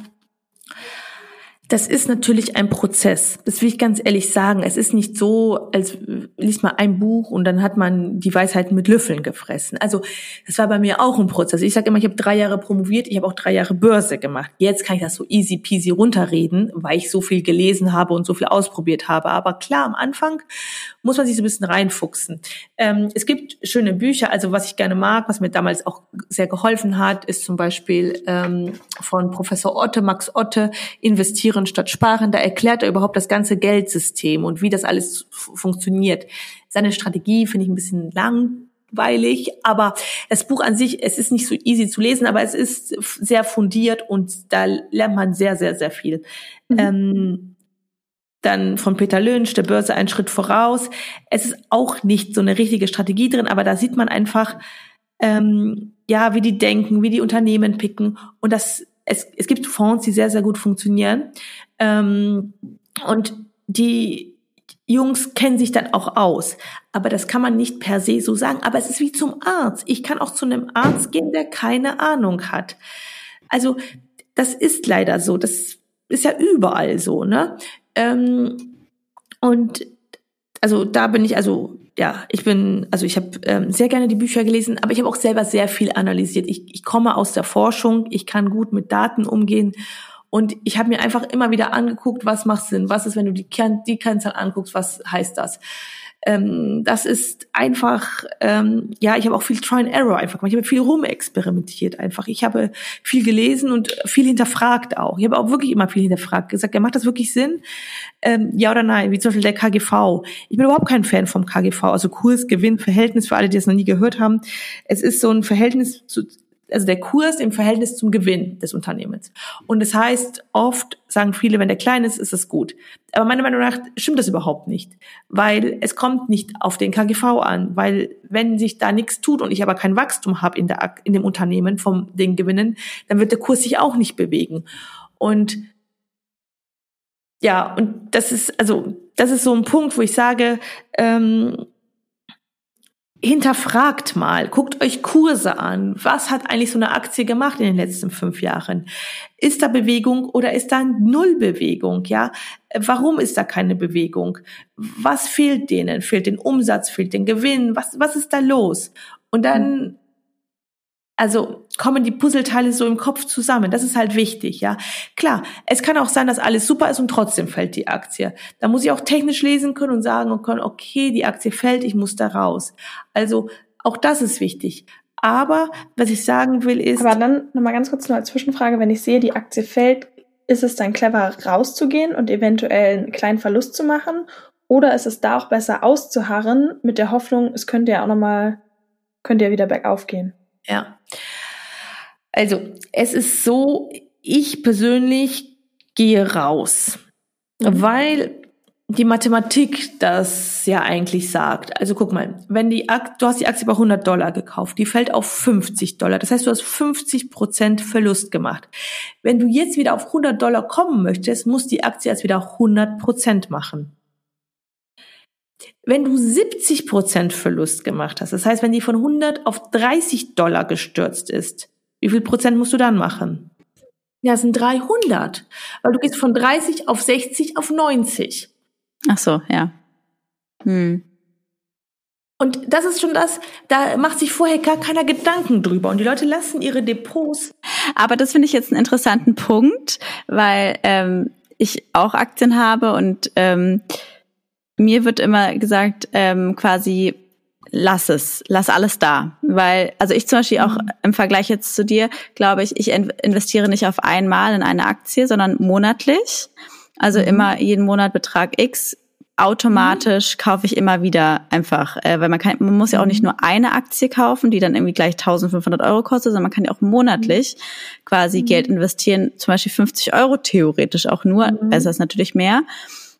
Speaker 3: Das ist natürlich ein Prozess. Das will ich ganz ehrlich sagen. Es ist nicht so, als liest man ein Buch und dann hat man die Weisheit mit Löffeln gefressen. Also das war bei mir auch ein Prozess. Ich sage immer, ich habe drei Jahre promoviert, ich habe auch drei Jahre Börse gemacht. Jetzt kann ich das so easy peasy runterreden, weil ich so viel gelesen habe und so viel ausprobiert habe. Aber klar, am Anfang muss man sich so ein bisschen reinfuchsen. Ähm, es gibt schöne Bücher. Also was ich gerne mag, was mir damals auch sehr geholfen hat, ist zum Beispiel ähm, von Professor Otte, Max Otte, Investieren investieren statt sparen. Da erklärt er überhaupt das ganze Geldsystem und wie das alles funktioniert. Seine Strategie finde ich ein bisschen langweilig, aber das Buch an sich, es ist nicht so easy zu lesen, aber es ist sehr fundiert und da lernt man sehr, sehr, sehr viel. Mhm. Ähm, dann von Peter Lynch, der Börse einen Schritt voraus. Es ist auch nicht so eine richtige Strategie drin, aber da sieht man einfach, ähm, ja, wie die denken, wie die Unternehmen picken. Und das es, es gibt Fonds, die sehr, sehr gut funktionieren. Ähm, und die Jungs kennen sich dann auch aus. Aber das kann man nicht per se so sagen. Aber es ist wie zum Arzt. Ich kann auch zu einem Arzt gehen, der keine Ahnung hat. Also das ist leider so. Das ist ja überall so, ne? Ähm, und also da bin ich also ja, ich bin, also ich habe ähm, sehr gerne die Bücher gelesen, aber ich habe auch selber sehr viel analysiert. Ich, ich komme aus der Forschung, ich kann gut mit Daten umgehen und ich habe mir einfach immer wieder angeguckt, was macht Sinn, was ist, wenn du die, Kern, die Kennzahl anguckst, was heißt das? Ähm, das ist einfach, ähm, ja, ich habe auch viel Try and Error einfach gemacht. Ich habe viel rumexperimentiert einfach. Ich habe viel gelesen und viel hinterfragt auch. Ich habe auch wirklich immer viel hinterfragt. Gesagt, ja, macht das wirklich Sinn? Ähm, ja oder nein? Wie zum Beispiel der KGV. Ich bin überhaupt kein Fan vom KGV. Also Kurs, Gewinn, Verhältnis für alle, die das noch nie gehört haben. Es ist so ein Verhältnis zu also der Kurs im Verhältnis zum Gewinn des Unternehmens. Und das heißt, oft sagen viele, wenn der klein ist, ist es gut. Aber meiner Meinung nach stimmt das überhaupt nicht, weil es kommt nicht auf den KGV an, weil wenn sich da nichts tut und ich aber kein Wachstum habe in, der, in dem Unternehmen vom den Gewinnen, dann wird der Kurs sich auch nicht bewegen. Und ja, und das ist also das ist so ein Punkt, wo ich sage, ähm, hinterfragt mal, guckt euch Kurse an. Was hat eigentlich so eine Aktie gemacht in den letzten fünf Jahren? Ist da Bewegung oder ist da Nullbewegung? Ja, warum ist da keine Bewegung? Was fehlt denen? Fehlt den Umsatz? Fehlt den Gewinn? Was, was ist da los? Und dann also kommen die Puzzleteile so im Kopf zusammen. Das ist halt wichtig, ja. Klar, es kann auch sein, dass alles super ist und trotzdem fällt die Aktie. Da muss ich auch technisch lesen können und sagen können, okay, die Aktie fällt, ich muss da raus. Also auch das ist wichtig. Aber was ich sagen will ist.
Speaker 2: Aber dann nochmal ganz kurz nur als Zwischenfrage, wenn ich sehe, die Aktie fällt, ist es dann clever rauszugehen und eventuell einen kleinen Verlust zu machen? Oder ist es da auch besser auszuharren mit der Hoffnung, es könnte ja auch nochmal, könnte ja wieder bergauf gehen?
Speaker 3: Ja. Also, es ist so, ich persönlich gehe raus, mhm. weil die Mathematik das ja eigentlich sagt. Also guck mal, wenn die Aktie, du hast die Aktie bei 100 Dollar gekauft, die fällt auf 50 Dollar. Das heißt, du hast 50 Prozent Verlust gemacht. Wenn du jetzt wieder auf 100 Dollar kommen möchtest, muss die Aktie erst wieder 100 Prozent machen. Wenn du 70 Prozent Verlust gemacht hast, das heißt, wenn die von 100 auf 30 Dollar gestürzt ist, wie viel Prozent musst du dann machen? Ja, es sind 300, weil du gehst von 30 auf 60 auf 90.
Speaker 1: Ach so, ja. Hm.
Speaker 3: Und das ist schon das, da macht sich vorher gar keiner Gedanken drüber. Und die Leute lassen ihre Depots.
Speaker 1: Aber das finde ich jetzt einen interessanten Punkt, weil ähm, ich auch Aktien habe und ähm, mir wird immer gesagt, ähm, quasi lass es, lass alles da. Weil, also ich zum Beispiel auch mhm. im Vergleich jetzt zu dir, glaube ich, ich investiere nicht auf einmal in eine Aktie, sondern monatlich. Also mhm. immer jeden Monat Betrag X. Automatisch mhm. kaufe ich immer wieder einfach, äh, weil man kann, man muss ja auch nicht mhm. nur eine Aktie kaufen, die dann irgendwie gleich 1500 Euro kostet, sondern man kann ja auch monatlich mhm. quasi Geld investieren, zum Beispiel 50 Euro theoretisch auch nur, besser ist natürlich mehr.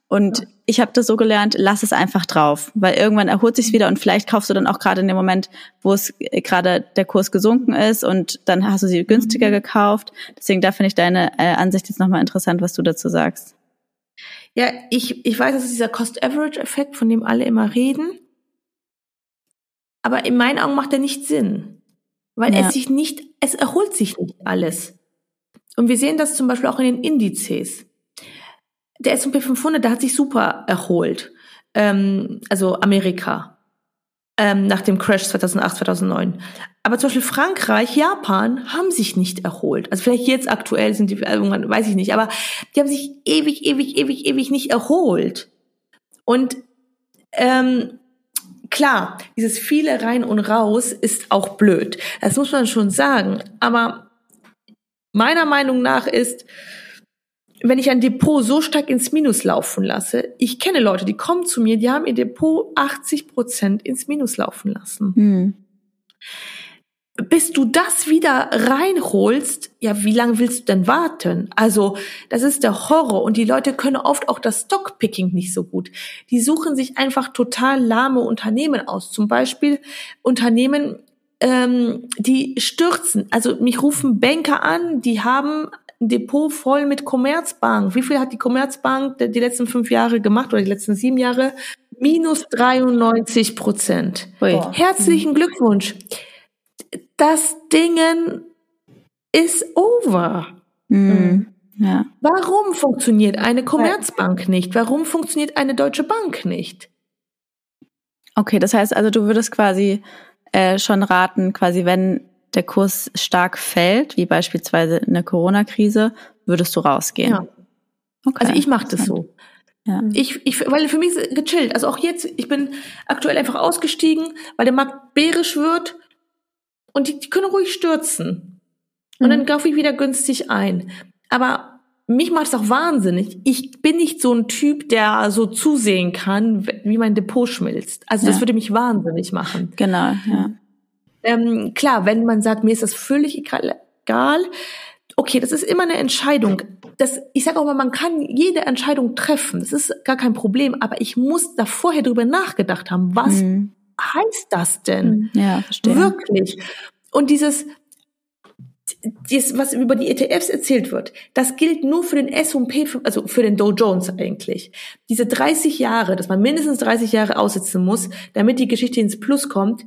Speaker 1: Und ich habe das so gelernt, lass es einfach drauf, weil irgendwann erholt sich's wieder und vielleicht kaufst du dann auch gerade in dem Moment, wo es äh, gerade der Kurs gesunken ist und dann hast du sie günstiger mhm. gekauft. Deswegen da finde ich deine äh, Ansicht jetzt nochmal interessant, was du dazu sagst.
Speaker 3: Ja, ich, ich weiß, das ist dieser Cost-Average-Effekt, von dem alle immer reden. Aber in meinen Augen macht er nicht Sinn. Weil ja. es sich nicht, es erholt sich nicht alles. Und wir sehen das zum Beispiel auch in den Indizes der S&P 500, der hat sich super erholt. Ähm, also Amerika ähm, nach dem Crash 2008, 2009. Aber zum Beispiel Frankreich, Japan haben sich nicht erholt. Also vielleicht jetzt aktuell sind die irgendwann, weiß ich nicht, aber die haben sich ewig, ewig, ewig, ewig nicht erholt. Und ähm, klar, dieses viele rein und raus ist auch blöd. Das muss man schon sagen. Aber meiner Meinung nach ist, wenn ich ein Depot so stark ins Minus laufen lasse, ich kenne Leute, die kommen zu mir, die haben ihr Depot 80 Prozent ins Minus laufen lassen. Hm. Bis du das wieder reinholst, ja, wie lange willst du denn warten? Also, das ist der Horror und die Leute können oft auch das Stockpicking nicht so gut. Die suchen sich einfach total lahme Unternehmen aus. Zum Beispiel Unternehmen, ähm, die stürzen. Also mich rufen Banker an, die haben ein Depot voll mit Commerzbank. Wie viel hat die Commerzbank die letzten fünf Jahre gemacht oder die letzten sieben Jahre? Minus 93 Prozent. Herzlichen Glückwunsch. Das Dingen ist over.
Speaker 1: Mhm. Ja.
Speaker 3: Warum funktioniert eine Commerzbank nicht? Warum funktioniert eine Deutsche Bank nicht?
Speaker 1: Okay, das heißt also, du würdest quasi äh, schon raten, quasi wenn der Kurs stark fällt, wie beispielsweise in der Corona-Krise, würdest du rausgehen. Ja.
Speaker 3: Okay. Also ich mache das so. Ja. Ich, ich, weil für mich ist gechillt. Also auch jetzt, ich bin aktuell einfach ausgestiegen, weil der Markt bärisch wird und die, die können ruhig stürzen. Und mhm. dann kaufe ich wieder günstig ein. Aber mich macht es auch wahnsinnig. Ich bin nicht so ein Typ, der so zusehen kann, wie mein Depot schmilzt. Also das ja. würde mich wahnsinnig machen.
Speaker 1: Genau, ja.
Speaker 3: Ähm, klar, wenn man sagt, mir ist das völlig egal, okay, das ist immer eine Entscheidung. Das, ich sage auch mal, man kann jede Entscheidung treffen. Das ist gar kein Problem. Aber ich muss da vorher drüber nachgedacht haben. Was mhm. heißt das denn?
Speaker 1: Mhm. Ja, verstehe.
Speaker 3: Wirklich. Und dieses, dieses, was über die ETFs erzählt wird, das gilt nur für den S&P, also für den Dow Jones eigentlich. Diese 30 Jahre, dass man mindestens 30 Jahre aussitzen muss, damit die Geschichte ins Plus kommt,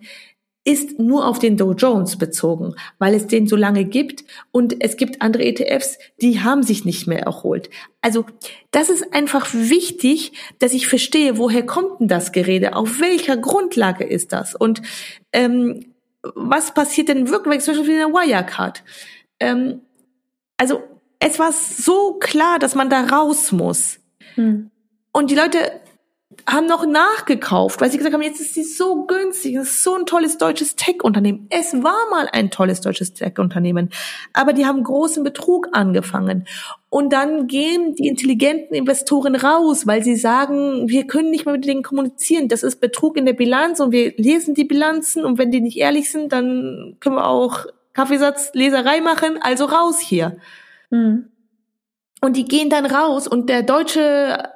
Speaker 3: ist nur auf den Dow Jones bezogen, weil es den so lange gibt und es gibt andere ETFs, die haben sich nicht mehr erholt. Also das ist einfach wichtig, dass ich verstehe, woher kommt denn das Gerede, auf welcher Grundlage ist das und ähm, was passiert denn wirklich, zum Beispiel in der Wirecard. Ähm, also es war so klar, dass man da raus muss. Hm. Und die Leute haben noch nachgekauft, weil sie gesagt haben, jetzt ist sie so günstig, es ist so ein tolles deutsches Tech-Unternehmen. Es war mal ein tolles deutsches Tech-Unternehmen, aber die haben großen Betrug angefangen. Und dann gehen die intelligenten Investoren raus, weil sie sagen, wir können nicht mehr mit denen kommunizieren. Das ist Betrug in der Bilanz und wir lesen die Bilanzen und wenn die nicht ehrlich sind, dann können wir auch Kaffeesatzleserei machen, also raus hier. Mhm. Und die gehen dann raus und der deutsche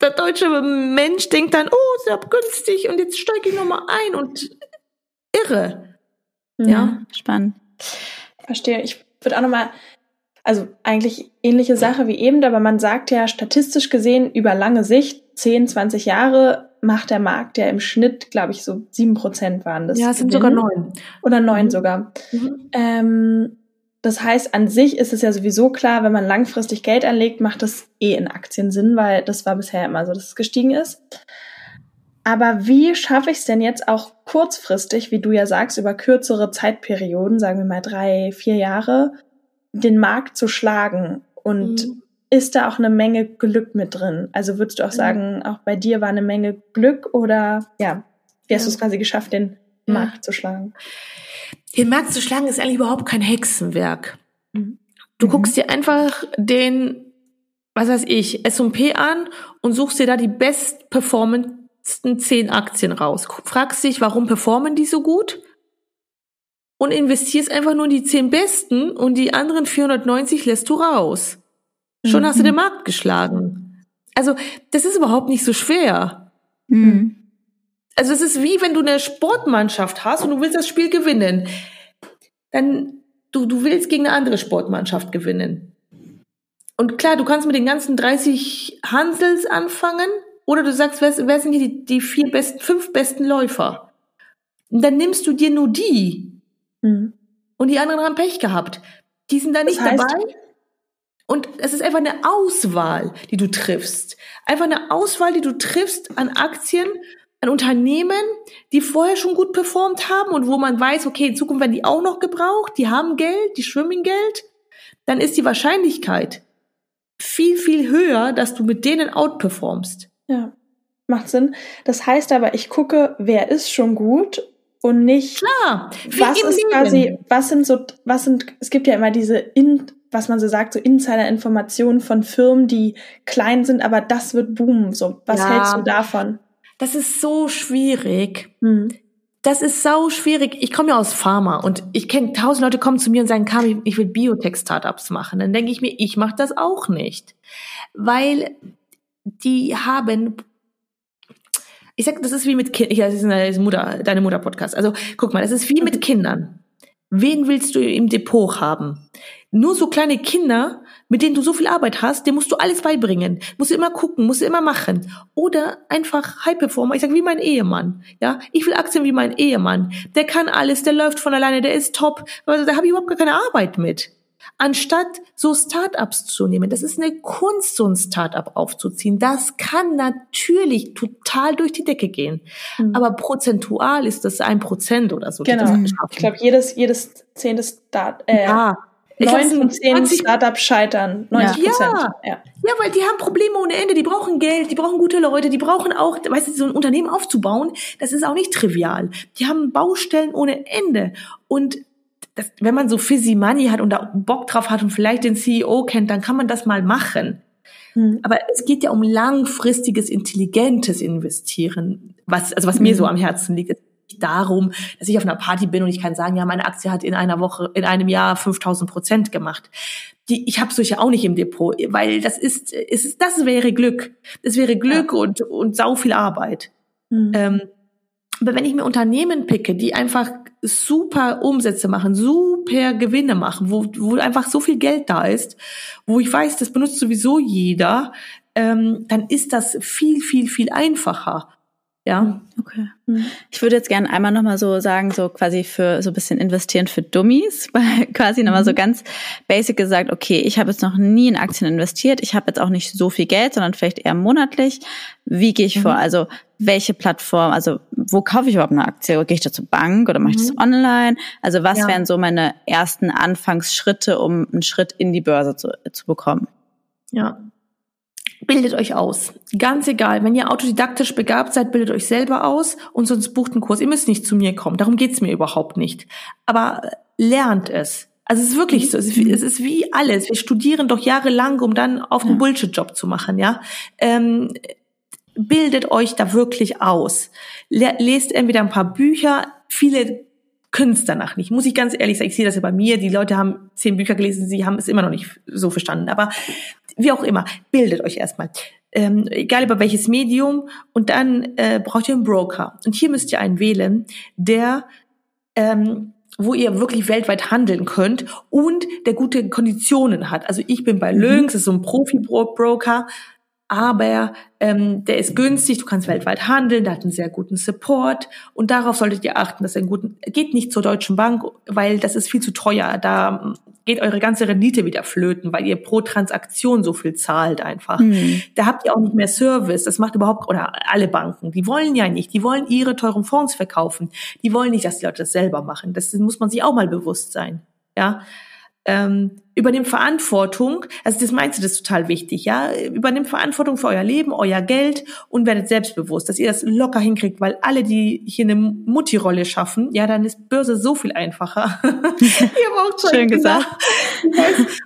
Speaker 3: der deutsche Mensch denkt dann, oh, sehr günstig und jetzt steige ich nochmal ein und irre.
Speaker 1: Ja, ja. spannend.
Speaker 2: Verstehe. Ich würde auch nochmal, also eigentlich ähnliche Sache wie eben, aber man sagt ja statistisch gesehen über lange Sicht, 10, 20 Jahre macht der Markt ja im Schnitt, glaube ich, so sieben Prozent waren das.
Speaker 3: Ja, es sind sogar neun.
Speaker 2: Oder neun mhm. sogar. Mhm. Ähm, das heißt, an sich ist es ja sowieso klar, wenn man langfristig Geld anlegt, macht das eh in Aktien Sinn, weil das war bisher immer so, dass es gestiegen ist. Aber wie schaffe ich es denn jetzt auch kurzfristig, wie du ja sagst, über kürzere Zeitperioden, sagen wir mal drei, vier Jahre, den Markt zu schlagen? Und mhm. ist da auch eine Menge Glück mit drin? Also würdest du auch mhm. sagen, auch bei dir war eine Menge Glück oder ja, wie hast ja. du es quasi geschafft, den ja. Markt zu schlagen?
Speaker 3: Den Markt zu schlagen ist eigentlich überhaupt kein Hexenwerk. Mhm. Du mhm. guckst dir einfach den, was weiß ich, S&P an und suchst dir da die bestperformendsten zehn Aktien raus. Fragst dich, warum performen die so gut? Und investierst einfach nur in die zehn besten und die anderen 490 lässt du raus. Schon mhm. hast du den Markt geschlagen. Also, das ist überhaupt nicht so schwer. Mhm. Also es ist wie wenn du eine Sportmannschaft hast und du willst das Spiel gewinnen. Dann du, du willst gegen eine andere Sportmannschaft gewinnen. Und klar, du kannst mit den ganzen 30 Hansels anfangen oder du sagst, wer, wer sind die, die vier besten, fünf besten Läufer? Und dann nimmst du dir nur die. Mhm. Und die anderen haben Pech gehabt. Die sind da nicht das heißt, dabei. Und es ist einfach eine Auswahl, die du triffst. Einfach eine Auswahl, die du triffst an Aktien, an Unternehmen, die vorher schon gut performt haben und wo man weiß, okay, in Zukunft werden die auch noch gebraucht, die haben Geld, die schwimmen Geld, dann ist die Wahrscheinlichkeit viel, viel höher, dass du mit denen outperformst.
Speaker 2: Ja, macht Sinn. Das heißt aber, ich gucke, wer ist schon gut und nicht,
Speaker 3: Klar,
Speaker 2: was ist Leben. quasi, was sind so, was sind, es gibt ja immer diese in, was man so sagt, so Insider-Informationen von Firmen, die klein sind, aber das wird boomen. So, was ja, hältst du davon?
Speaker 3: Das ist so schwierig. Hm. Das ist sau schwierig. Ich komme ja aus Pharma und ich kenne tausend Leute kommen zu mir und sagen, Kami, ich will Biotech-Startups machen. Dann denke ich mir, ich mache das auch nicht, weil die haben ich sag, das ist wie mit Kindern, ja, das ist eine Mutter, deine Mutter-Podcast. Also guck mal, das ist wie mit Kindern. Wen willst du im Depot haben? Nur so kleine Kinder, mit denen du so viel Arbeit hast, dem musst du alles beibringen. Musst du immer gucken, musst du immer machen. Oder einfach High Performer. Ich sag wie mein Ehemann. Ja, ich will Aktien wie mein Ehemann. Der kann alles, der läuft von alleine, der ist top. Also da habe ich überhaupt gar keine Arbeit mit. Anstatt so Startups zu nehmen, das ist eine Kunst, so ein Startup aufzuziehen. Das kann natürlich total durch die Decke gehen. Mhm. Aber prozentual ist das ein Prozent oder so.
Speaker 2: Genau. Ich glaube, jedes, jedes zehnte Start, äh, ja. Neun von zehn Startups scheitern. 90 Prozent.
Speaker 3: Ja. ja. ja, weil die haben Probleme ohne Ende. Die brauchen Geld, die brauchen gute Leute, die brauchen auch, weißt du, so ein Unternehmen aufzubauen, das ist auch nicht trivial. Die haben Baustellen ohne Ende. Und das, wenn man so fizzy Money hat und da Bock drauf hat und vielleicht den CEO kennt, dann kann man das mal machen. Hm. Aber es geht ja um langfristiges, intelligentes Investieren, was, also was hm. mir so am Herzen liegt darum, dass ich auf einer Party bin und ich kann sagen, ja, meine Aktie hat in einer Woche, in einem Jahr 5000 Prozent gemacht. Die, ich habe solche auch nicht im Depot, weil das ist, ist das wäre Glück. Das wäre Glück ja. und, und sau viel Arbeit. Mhm. Ähm, aber wenn ich mir Unternehmen picke, die einfach super Umsätze machen, super Gewinne machen, wo, wo einfach so viel Geld da ist, wo ich weiß, das benutzt sowieso jeder, ähm, dann ist das viel, viel, viel einfacher. Ja.
Speaker 1: Okay. Mhm. Ich würde jetzt gerne einmal nochmal so sagen, so quasi für so ein bisschen investieren für Dummies, weil quasi nochmal so mhm. ganz basic gesagt, okay, ich habe jetzt noch nie in Aktien investiert, ich habe jetzt auch nicht so viel Geld, sondern vielleicht eher monatlich. Wie gehe ich mhm. vor? Also welche Plattform, also wo kaufe ich überhaupt eine Aktie? Gehe ich da zur Bank oder mache ich das mhm. online? Also was ja. wären so meine ersten Anfangsschritte, um einen Schritt in die Börse zu, zu bekommen?
Speaker 3: Ja, Bildet euch aus. Ganz egal. Wenn ihr autodidaktisch begabt seid, bildet euch selber aus und sonst bucht einen Kurs. Ihr müsst nicht zu mir kommen. Darum geht's mir überhaupt nicht. Aber äh, lernt es. Also es ist wirklich so. Es ist, wie, es ist wie alles. Wir studieren doch jahrelang, um dann auf einen ja. Bullshit-Job zu machen, ja. Ähm, bildet euch da wirklich aus. Lest entweder ein paar Bücher. Viele können es danach nicht. Muss ich ganz ehrlich sagen, ich sehe das ja bei mir. Die Leute haben zehn Bücher gelesen, sie haben es immer noch nicht so verstanden. Aber wie auch immer, bildet euch erstmal. Ähm, egal über welches Medium. Und dann äh, braucht ihr einen Broker. Und hier müsst ihr einen wählen, der ähm, wo ihr wirklich weltweit handeln könnt und der gute Konditionen hat. Also ich bin bei mhm. Lynx, das ist so ein Profi-Broker, aber ähm, der ist günstig, du kannst weltweit handeln, der hat einen sehr guten Support und darauf solltet ihr achten, dass er einen guten, geht nicht zur Deutschen Bank, weil das ist viel zu teuer, da geht eure ganze Rendite wieder flöten, weil ihr pro Transaktion so viel zahlt einfach. Mhm. Da habt ihr auch nicht mehr Service, das macht überhaupt, oder alle Banken, die wollen ja nicht, die wollen ihre teuren Fonds verkaufen, die wollen nicht, dass die Leute das selber machen, das muss man sich auch mal bewusst sein, ja ähm, übernimmt Verantwortung, also das meinst du, das ist total wichtig, ja, übernimmt Verantwortung für euer Leben, euer Geld und werdet selbstbewusst, dass ihr das locker hinkriegt, weil alle, die hier eine Mutti-Rolle schaffen, ja, dann ist Börse so viel einfacher. ihr
Speaker 1: braucht schon Schön gesagt.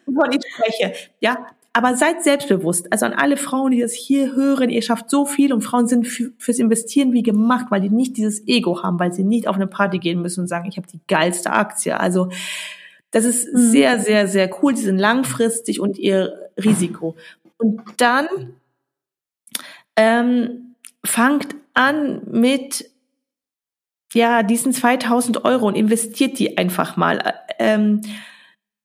Speaker 3: wovon ich spreche, ja, aber seid selbstbewusst. Also an alle Frauen, die das hier hören, ihr schafft so viel und Frauen sind fürs Investieren wie gemacht, weil die nicht dieses Ego haben, weil sie nicht auf eine Party gehen müssen und sagen, ich habe die geilste Aktie. Also das ist mhm. sehr, sehr, sehr cool. Sie sind langfristig und ihr Risiko. Und dann ähm, fangt an mit ja diesen 2000 Euro und investiert die einfach mal. Ähm,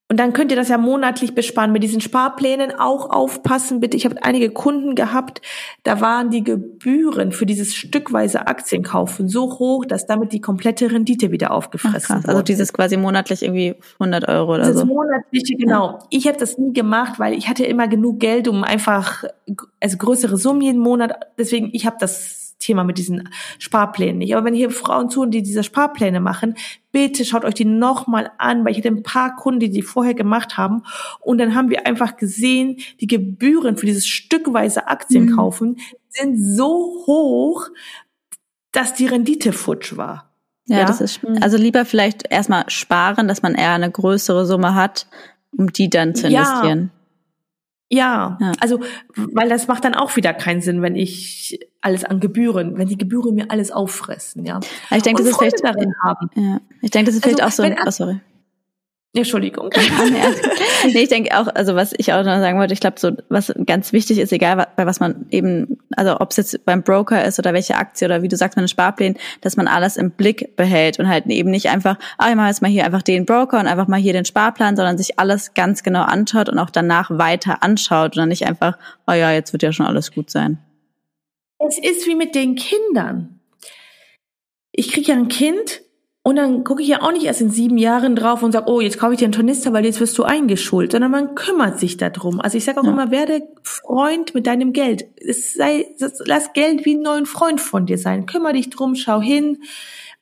Speaker 3: Und dann könnt ihr das ja monatlich besparen. Mit diesen Sparplänen auch aufpassen, bitte. Ich habe einige Kunden gehabt, da waren die Gebühren für dieses stückweise Aktienkaufen so hoch, dass damit die komplette Rendite wieder aufgefressen
Speaker 1: Ach, Also dieses quasi monatlich irgendwie 100 Euro oder
Speaker 3: das
Speaker 1: so.
Speaker 3: Das monatliche, genau. Ja. Ich habe das nie gemacht, weil ich hatte immer genug Geld, um einfach also größere Summen jeden Monat. Deswegen, ich habe das Thema mit diesen Sparplänen nicht. Aber wenn hier Frauen zuhören, die diese Sparpläne machen, bitte schaut euch die nochmal an, weil ich hatte ein paar Kunden, die die vorher gemacht haben. Und dann haben wir einfach gesehen, die Gebühren für dieses stückweise Aktien mhm. kaufen sind so hoch, dass die Rendite futsch war.
Speaker 1: Ja, ja, das ist, also lieber vielleicht erstmal sparen, dass man eher eine größere Summe hat, um die dann zu investieren.
Speaker 3: Ja. Ja, ja, also weil das macht dann auch wieder keinen Sinn, wenn ich alles an Gebühren, wenn die Gebühren mir alles auffressen, ja.
Speaker 1: Ich denke, das ist
Speaker 3: vielleicht
Speaker 1: darin haben. Ja. Ich denke, das ist vielleicht also, auch so. Ein, oh, sorry.
Speaker 3: Entschuldigung.
Speaker 1: nee, ich denke auch, also was ich auch noch sagen wollte, ich glaube, so was ganz wichtig ist, egal bei was man eben, also ob es jetzt beim Broker ist oder welche Aktie oder wie du sagst, mit einem Sparplan, dass man alles im Blick behält und halt eben nicht einfach, ah, ich mache jetzt mal hier einfach den Broker und einfach mal hier den Sparplan, sondern sich alles ganz genau anschaut und auch danach weiter anschaut und nicht einfach, oh ja, jetzt wird ja schon alles gut sein.
Speaker 3: Es ist wie mit den Kindern. Ich kriege ja ein Kind und dann gucke ich ja auch nicht erst in sieben Jahren drauf und sage, oh, jetzt kaufe ich dir einen Tornister, weil jetzt wirst du eingeschult, sondern man kümmert sich darum. Also ich sage auch ja. immer, werde Freund mit deinem Geld. Es sei, lass Geld wie einen neuen Freund von dir sein. Kümmer dich drum, schau hin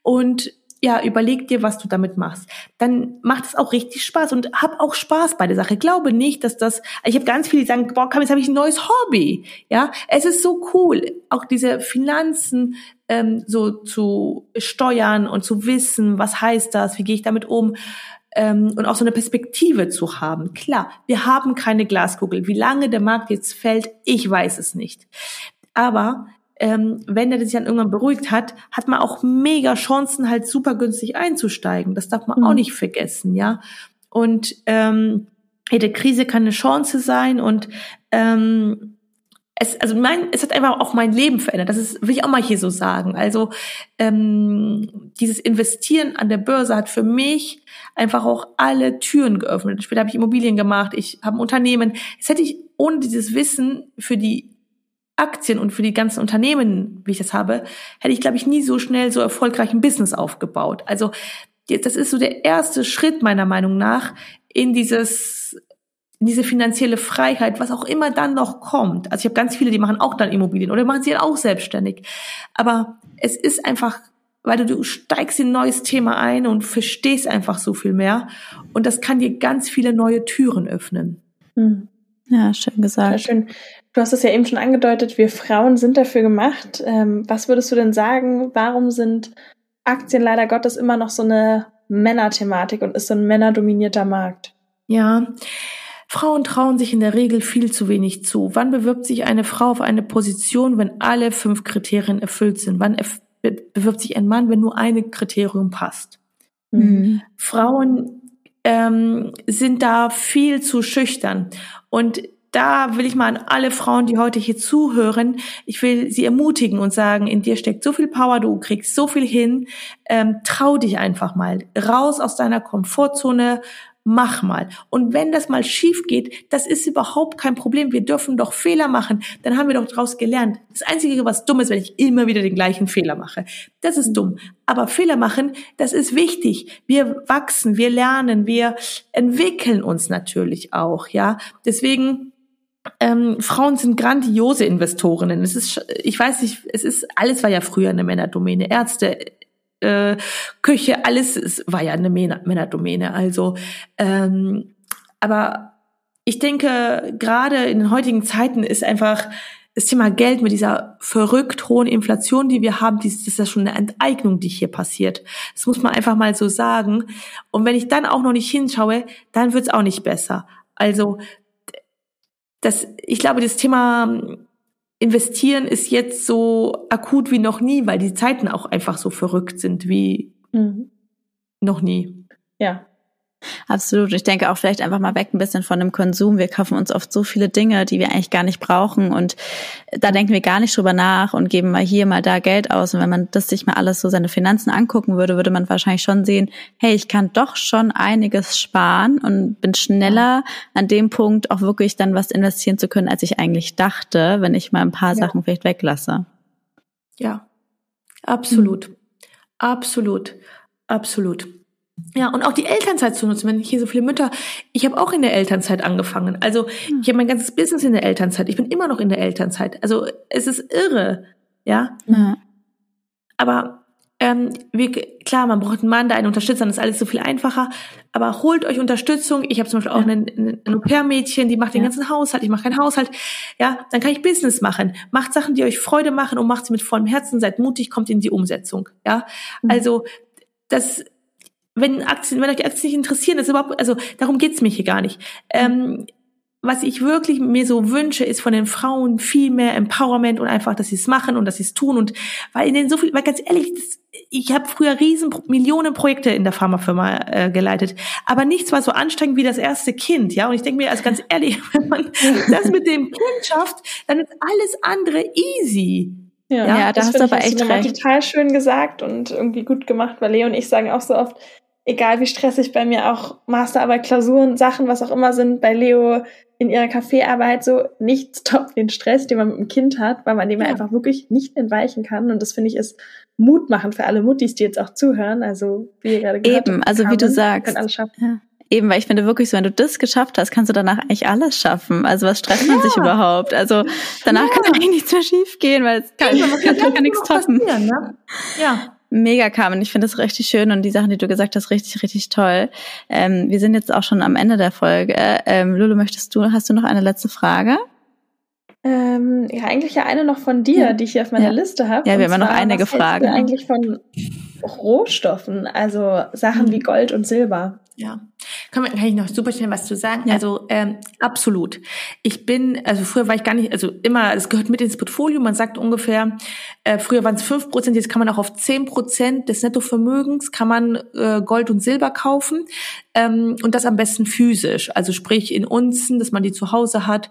Speaker 3: und ja, überleg dir, was du damit machst. Dann macht es auch richtig Spaß und hab auch Spaß bei der Sache. Glaube nicht, dass das, ich habe ganz viele, die sagen, boah, jetzt habe ich ein neues Hobby. Ja, es ist so cool, auch diese Finanzen ähm, so zu steuern und zu wissen, was heißt das, wie gehe ich damit um ähm, und auch so eine Perspektive zu haben. Klar, wir haben keine Glaskugel. Wie lange der Markt jetzt fällt, ich weiß es nicht. Aber ähm, wenn er sich dann irgendwann beruhigt hat, hat man auch mega Chancen, halt super günstig einzusteigen. Das darf man mhm. auch nicht vergessen, ja. Und ähm, jede Krise kann eine Chance sein und ähm, es, also mein, es hat einfach auch mein Leben verändert. Das ist, will ich auch mal hier so sagen. Also ähm, dieses Investieren an der Börse hat für mich einfach auch alle Türen geöffnet. Später habe ich Immobilien gemacht, ich habe ein Unternehmen. Es hätte ich ohne dieses Wissen für die Aktien und für die ganzen Unternehmen, wie ich das habe, hätte ich, glaube ich, nie so schnell so erfolgreich ein Business aufgebaut. Also das ist so der erste Schritt meiner Meinung nach in dieses diese finanzielle Freiheit, was auch immer dann noch kommt. Also ich habe ganz viele, die machen auch dann Immobilien oder machen sie dann auch selbstständig. Aber es ist einfach, weil du, du steigst in ein neues Thema ein und verstehst einfach so viel mehr. Und das kann dir ganz viele neue Türen öffnen.
Speaker 1: Hm. Ja, schön gesagt.
Speaker 2: Schön. Du hast es ja eben schon angedeutet, wir Frauen sind dafür gemacht. Ähm, was würdest du denn sagen, warum sind Aktien leider Gottes immer noch so eine Männerthematik und ist so ein männerdominierter Markt?
Speaker 3: Ja, Frauen trauen sich in der Regel viel zu wenig zu. Wann bewirbt sich eine Frau auf eine Position, wenn alle fünf Kriterien erfüllt sind? Wann bewirbt sich ein Mann, wenn nur ein Kriterium passt? Mhm. Frauen ähm, sind da viel zu schüchtern. Und da will ich mal an alle Frauen, die heute hier zuhören, ich will sie ermutigen und sagen, in dir steckt so viel Power, du kriegst so viel hin, ähm, trau dich einfach mal raus aus deiner Komfortzone, mach mal. Und wenn das mal schief geht, das ist überhaupt kein Problem. Wir dürfen doch Fehler machen. Dann haben wir doch daraus gelernt. Das Einzige, was dumm ist, wenn ich immer wieder den gleichen Fehler mache. Das ist dumm. Aber Fehler machen, das ist wichtig. Wir wachsen, wir lernen, wir entwickeln uns natürlich auch, ja. Deswegen, ähm, Frauen sind grandiose Investorinnen. Es ist, ich weiß nicht, es ist, alles war ja früher eine Männerdomäne. Ärzte, äh, Küche, alles es war ja eine Männerdomäne. Also, ähm, aber ich denke, gerade in den heutigen Zeiten ist einfach das Thema Geld mit dieser verrückt hohen Inflation, die wir haben, das ist ja schon eine Enteignung, die hier passiert. Das muss man einfach mal so sagen. Und wenn ich dann auch noch nicht hinschaue, dann wird's auch nicht besser. Also das, ich glaube, das Thema investieren ist jetzt so akut wie noch nie, weil die Zeiten auch einfach so verrückt sind wie mhm. noch nie.
Speaker 2: Ja.
Speaker 1: Absolut. Ich denke auch vielleicht einfach mal weg ein bisschen von dem Konsum. Wir kaufen uns oft so viele Dinge, die wir eigentlich gar nicht brauchen und da denken wir gar nicht drüber nach und geben mal hier, mal da Geld aus. Und wenn man das sich mal alles so seine Finanzen angucken würde, würde man wahrscheinlich schon sehen, hey, ich kann doch schon einiges sparen und bin schneller an dem Punkt auch wirklich dann was investieren zu können, als ich eigentlich dachte, wenn ich mal ein paar ja. Sachen vielleicht weglasse.
Speaker 3: Ja, absolut. Mhm. Absolut. Absolut. Ja, und auch die Elternzeit zu nutzen, wenn hier so viele Mütter, ich habe auch in der Elternzeit angefangen. Also hm. ich habe mein ganzes Business in der Elternzeit. Ich bin immer noch in der Elternzeit. Also es ist irre, ja. ja. Aber ähm, wir, klar, man braucht einen Mann, der einen unterstützt, dann ist alles so viel einfacher. Aber holt euch Unterstützung. Ich habe zum Beispiel auch ja. ein, ein Au-pair-Mädchen, die macht den ganzen Haushalt. Ich mache keinen Haushalt. Ja, dann kann ich Business machen. Macht Sachen, die euch Freude machen und macht sie mit vollem Herzen. Seid mutig, kommt in die Umsetzung. Ja, mhm. also das wenn Aktien, wenn euch die Aktien nicht interessieren, das ist überhaupt, also darum geht's mir hier gar nicht. Ähm, was ich wirklich mir so wünsche, ist von den Frauen viel mehr Empowerment und einfach, dass sie es machen und dass sie es tun und weil in den so viel, weil ganz ehrlich, das, ich habe früher riesen Millionen Projekte in der Pharmafirma äh, geleitet, aber nichts war so anstrengend wie das erste Kind, ja. Und ich denke mir, also ganz ehrlich, wenn man das mit dem Kind schafft, dann ist alles andere easy.
Speaker 2: Ja, ja da hast du aber echt recht. total schön gesagt und irgendwie gut gemacht, weil Leo und ich sagen auch so oft, egal wie stressig bei mir auch Masterarbeit, Klausuren, Sachen, was auch immer sind, bei Leo in ihrer Kaffeearbeit so nichts toppt den Stress, den man mit dem Kind hat, weil man dem ja. einfach wirklich nicht entweichen kann. Und das finde ich ist Mut machen für alle Muttis, die jetzt auch zuhören. Also wie ihr gerade
Speaker 1: gehört Eben, also wie du sagst. Ja. Eben, weil ich finde wirklich so, wenn du das geschafft hast, kannst du danach eigentlich alles schaffen. Also was stresst man ja. sich überhaupt? Also danach kann eigentlich nichts mehr schief gehen, weil es kann, kann, kann, kann nichts toppen. Ne? Ja. Mega, Carmen. Ich finde das richtig schön und die Sachen, die du gesagt hast, richtig, richtig toll. Ähm, wir sind jetzt auch schon am Ende der Folge. Ähm, Lulu, möchtest du, hast du noch eine letzte Frage?
Speaker 2: Ähm, ja, eigentlich ja eine noch von dir, ja. die ich hier auf meiner
Speaker 1: ja.
Speaker 2: Liste habe.
Speaker 1: Ja, wir haben noch einige Fragen.
Speaker 2: Eigentlich von Rohstoffen, also Sachen mhm. wie Gold und Silber.
Speaker 3: Ja, kann, kann ich noch super schnell was zu sagen? Ja. Also ähm, absolut. Ich bin, also früher war ich gar nicht, also immer, es gehört mit ins Portfolio. Man sagt ungefähr, äh, früher waren es fünf Prozent, jetzt kann man auch auf zehn Prozent des Nettovermögens kann man äh, Gold und Silber kaufen ähm, und das am besten physisch, also sprich in Unzen, dass man die zu Hause hat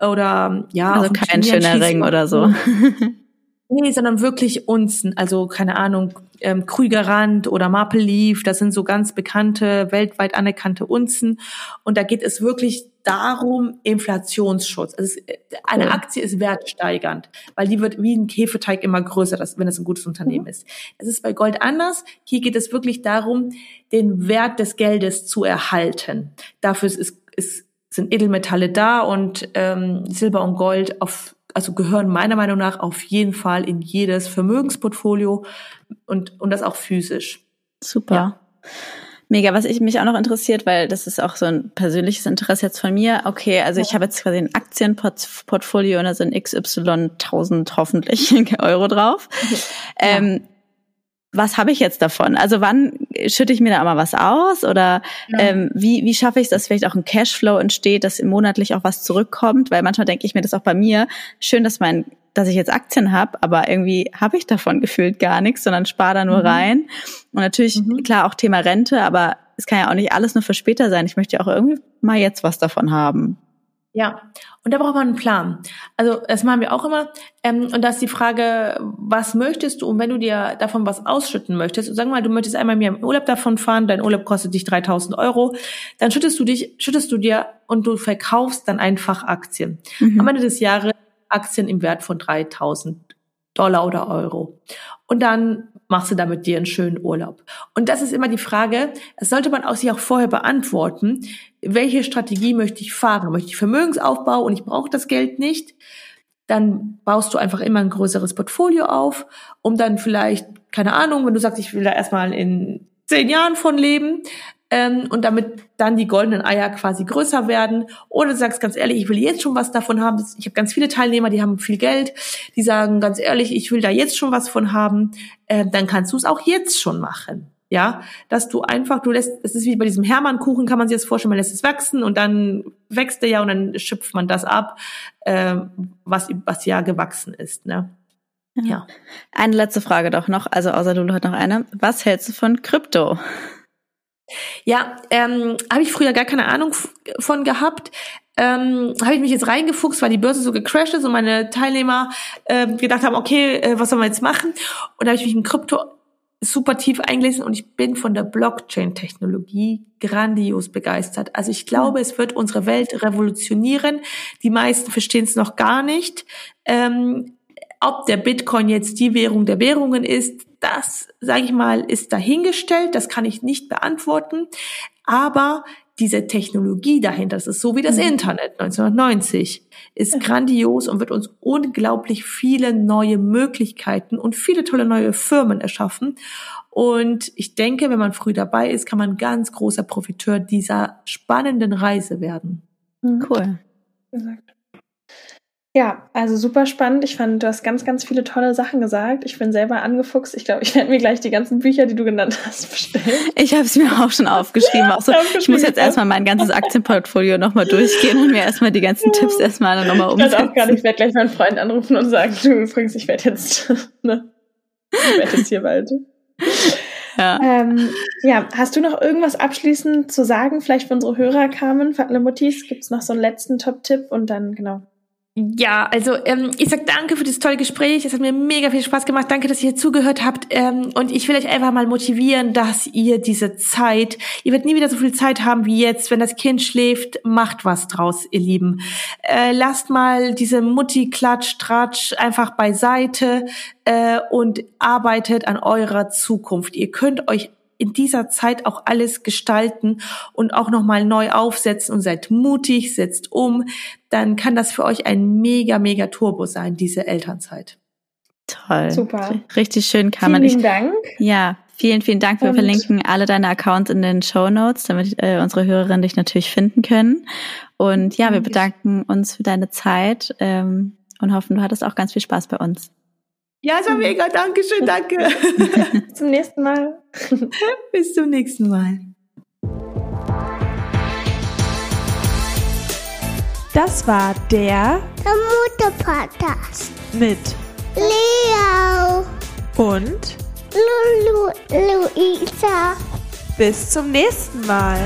Speaker 3: oder ja,
Speaker 1: also kein schöner Ring oder so.
Speaker 3: Nee, sondern wirklich Unzen, also keine Ahnung, ähm, Krügerrand oder Maple Leaf, das sind so ganz bekannte, weltweit anerkannte Unzen. Und da geht es wirklich darum, Inflationsschutz. Also es, eine Aktie ist wertsteigernd, weil die wird wie ein Hefeteig immer größer, das, wenn es ein gutes Unternehmen mhm. ist. Es ist bei Gold anders. Hier geht es wirklich darum, den Wert des Geldes zu erhalten. Dafür ist, ist, sind Edelmetalle da und ähm, Silber und Gold auf also gehören meiner Meinung nach auf jeden Fall in jedes Vermögensportfolio und, und das auch physisch.
Speaker 1: Super. Ja. Mega, was ich mich auch noch interessiert, weil das ist auch so ein persönliches Interesse jetzt von mir. Okay, also ich habe jetzt quasi ein Aktienportfolio und da sind XY 1000 hoffentlich Euro drauf. Ja. Ähm, was habe ich jetzt davon? Also wann schütte ich mir da mal was aus? Oder ja. ähm, wie, wie schaffe ich es, dass vielleicht auch ein Cashflow entsteht, dass monatlich auch was zurückkommt? Weil manchmal denke ich mir das auch bei mir, schön, dass mein dass ich jetzt Aktien habe, aber irgendwie habe ich davon gefühlt gar nichts, sondern spare da nur mhm. rein. Und natürlich, mhm. klar, auch Thema Rente, aber es kann ja auch nicht alles nur für später sein. Ich möchte ja auch irgendwie mal jetzt was davon haben.
Speaker 3: Ja, und da braucht man einen Plan. Also das machen wir auch immer. Ähm, und da ist die Frage, was möchtest du? Und wenn du dir davon was ausschütten möchtest, sagen wir mal, du möchtest einmal mehr im Urlaub davon fahren, dein Urlaub kostet dich 3000 Euro, dann schüttest du dich, schüttest du dir und du verkaufst dann einfach Aktien. Mhm. Am Ende des Jahres Aktien im Wert von 3000 Dollar oder Euro. Und dann machst du damit dir einen schönen Urlaub. Und das ist immer die Frage, das sollte man auch sich auch vorher beantworten, welche Strategie möchte ich fahren? Möchte ich Vermögensaufbau und ich brauche das Geld nicht? Dann baust du einfach immer ein größeres Portfolio auf, um dann vielleicht, keine Ahnung, wenn du sagst, ich will da erstmal in zehn Jahren von leben, ähm, und damit dann die goldenen Eier quasi größer werden. Oder du sagst ganz ehrlich, ich will jetzt schon was davon haben. Ich habe ganz viele Teilnehmer, die haben viel Geld, die sagen ganz ehrlich, ich will da jetzt schon was von haben. Äh, dann kannst du es auch jetzt schon machen. Ja, dass du einfach, du lässt, es ist wie bei diesem Hermannkuchen, kann man sich das vorstellen, man lässt es wachsen und dann wächst er ja und dann schöpft man das ab, äh, was, was ja gewachsen ist. Ne?
Speaker 1: Ja. ja. Eine letzte Frage doch noch, also außer Lulu hat noch eine. Was hältst du von Krypto?
Speaker 3: Ja, ähm, habe ich früher gar keine Ahnung von gehabt. Ähm, habe ich mich jetzt reingefuchst, weil die Börse so gecrashed ist und meine Teilnehmer äh, gedacht haben, okay, äh, was sollen wir jetzt machen? Und da habe ich mich in Krypto super tief eingelesen und ich bin von der Blockchain-Technologie grandios begeistert. Also ich glaube, es wird unsere Welt revolutionieren. Die meisten verstehen es noch gar nicht. Ähm, ob der Bitcoin jetzt die Währung der Währungen ist, das, sage ich mal, ist dahingestellt. Das kann ich nicht beantworten. Aber diese Technologie dahinter, das ist so wie das mhm. Internet 1990, ist grandios und wird uns unglaublich viele neue Möglichkeiten und viele tolle neue Firmen erschaffen. Und ich denke, wenn man früh dabei ist, kann man ganz großer Profiteur dieser spannenden Reise werden.
Speaker 1: Mhm. Cool.
Speaker 2: Ja, also super spannend. Ich fand, du hast ganz, ganz viele tolle Sachen gesagt. Ich bin selber angefuchst. Ich glaube, ich werde mir gleich die ganzen Bücher, die du genannt hast, bestellen.
Speaker 1: Ich habe es mir auch schon aufgeschrieben. Auch so, ich muss jetzt erstmal mein ganzes Aktienportfolio nochmal durchgehen und mir erstmal die ganzen Tipps erstmal nochmal umsetzen.
Speaker 2: Ich auch nicht. Ich werde gleich meinen Freund anrufen und sagen, du übrigens, ich werde jetzt, ne, ich werde jetzt hier bald. Ja. Ähm, ja, hast du noch irgendwas abschließend zu sagen? Vielleicht für unsere Hörer kamen, für alle Muttis, gibt's noch so einen letzten Top-Tipp und dann, genau,
Speaker 3: ja, also ähm, ich sag danke für das tolle Gespräch. Es hat mir mega viel Spaß gemacht. Danke, dass ihr hier zugehört habt. Ähm, und ich will euch einfach mal motivieren, dass ihr diese Zeit, ihr werdet nie wieder so viel Zeit haben wie jetzt, wenn das Kind schläft. Macht was draus, ihr Lieben. Äh, lasst mal diese Mutti-Klatsch, Tratsch einfach beiseite äh, und arbeitet an eurer Zukunft. Ihr könnt euch in dieser Zeit auch alles gestalten und auch nochmal neu aufsetzen und seid mutig, setzt um, dann kann das für euch ein mega, mega Turbo sein, diese Elternzeit.
Speaker 1: Toll.
Speaker 2: Super.
Speaker 1: Richtig schön, Carmen.
Speaker 2: Vielen Dank.
Speaker 1: Ja, vielen, vielen Dank. Wir und verlinken alle deine Accounts in den Show Notes, damit äh, unsere Hörerinnen dich natürlich finden können. Und ja, wir bedanken uns für deine Zeit ähm, und hoffen, du hattest auch ganz viel Spaß bei uns.
Speaker 3: Ja, es war mega. Dankeschön, danke.
Speaker 2: Bis zum nächsten Mal.
Speaker 3: Bis zum nächsten Mal.
Speaker 2: Das war der,
Speaker 4: der Mutter-Podcast
Speaker 2: mit
Speaker 4: Leo
Speaker 2: und
Speaker 4: Lulu Luisa.
Speaker 2: Bis zum nächsten Mal.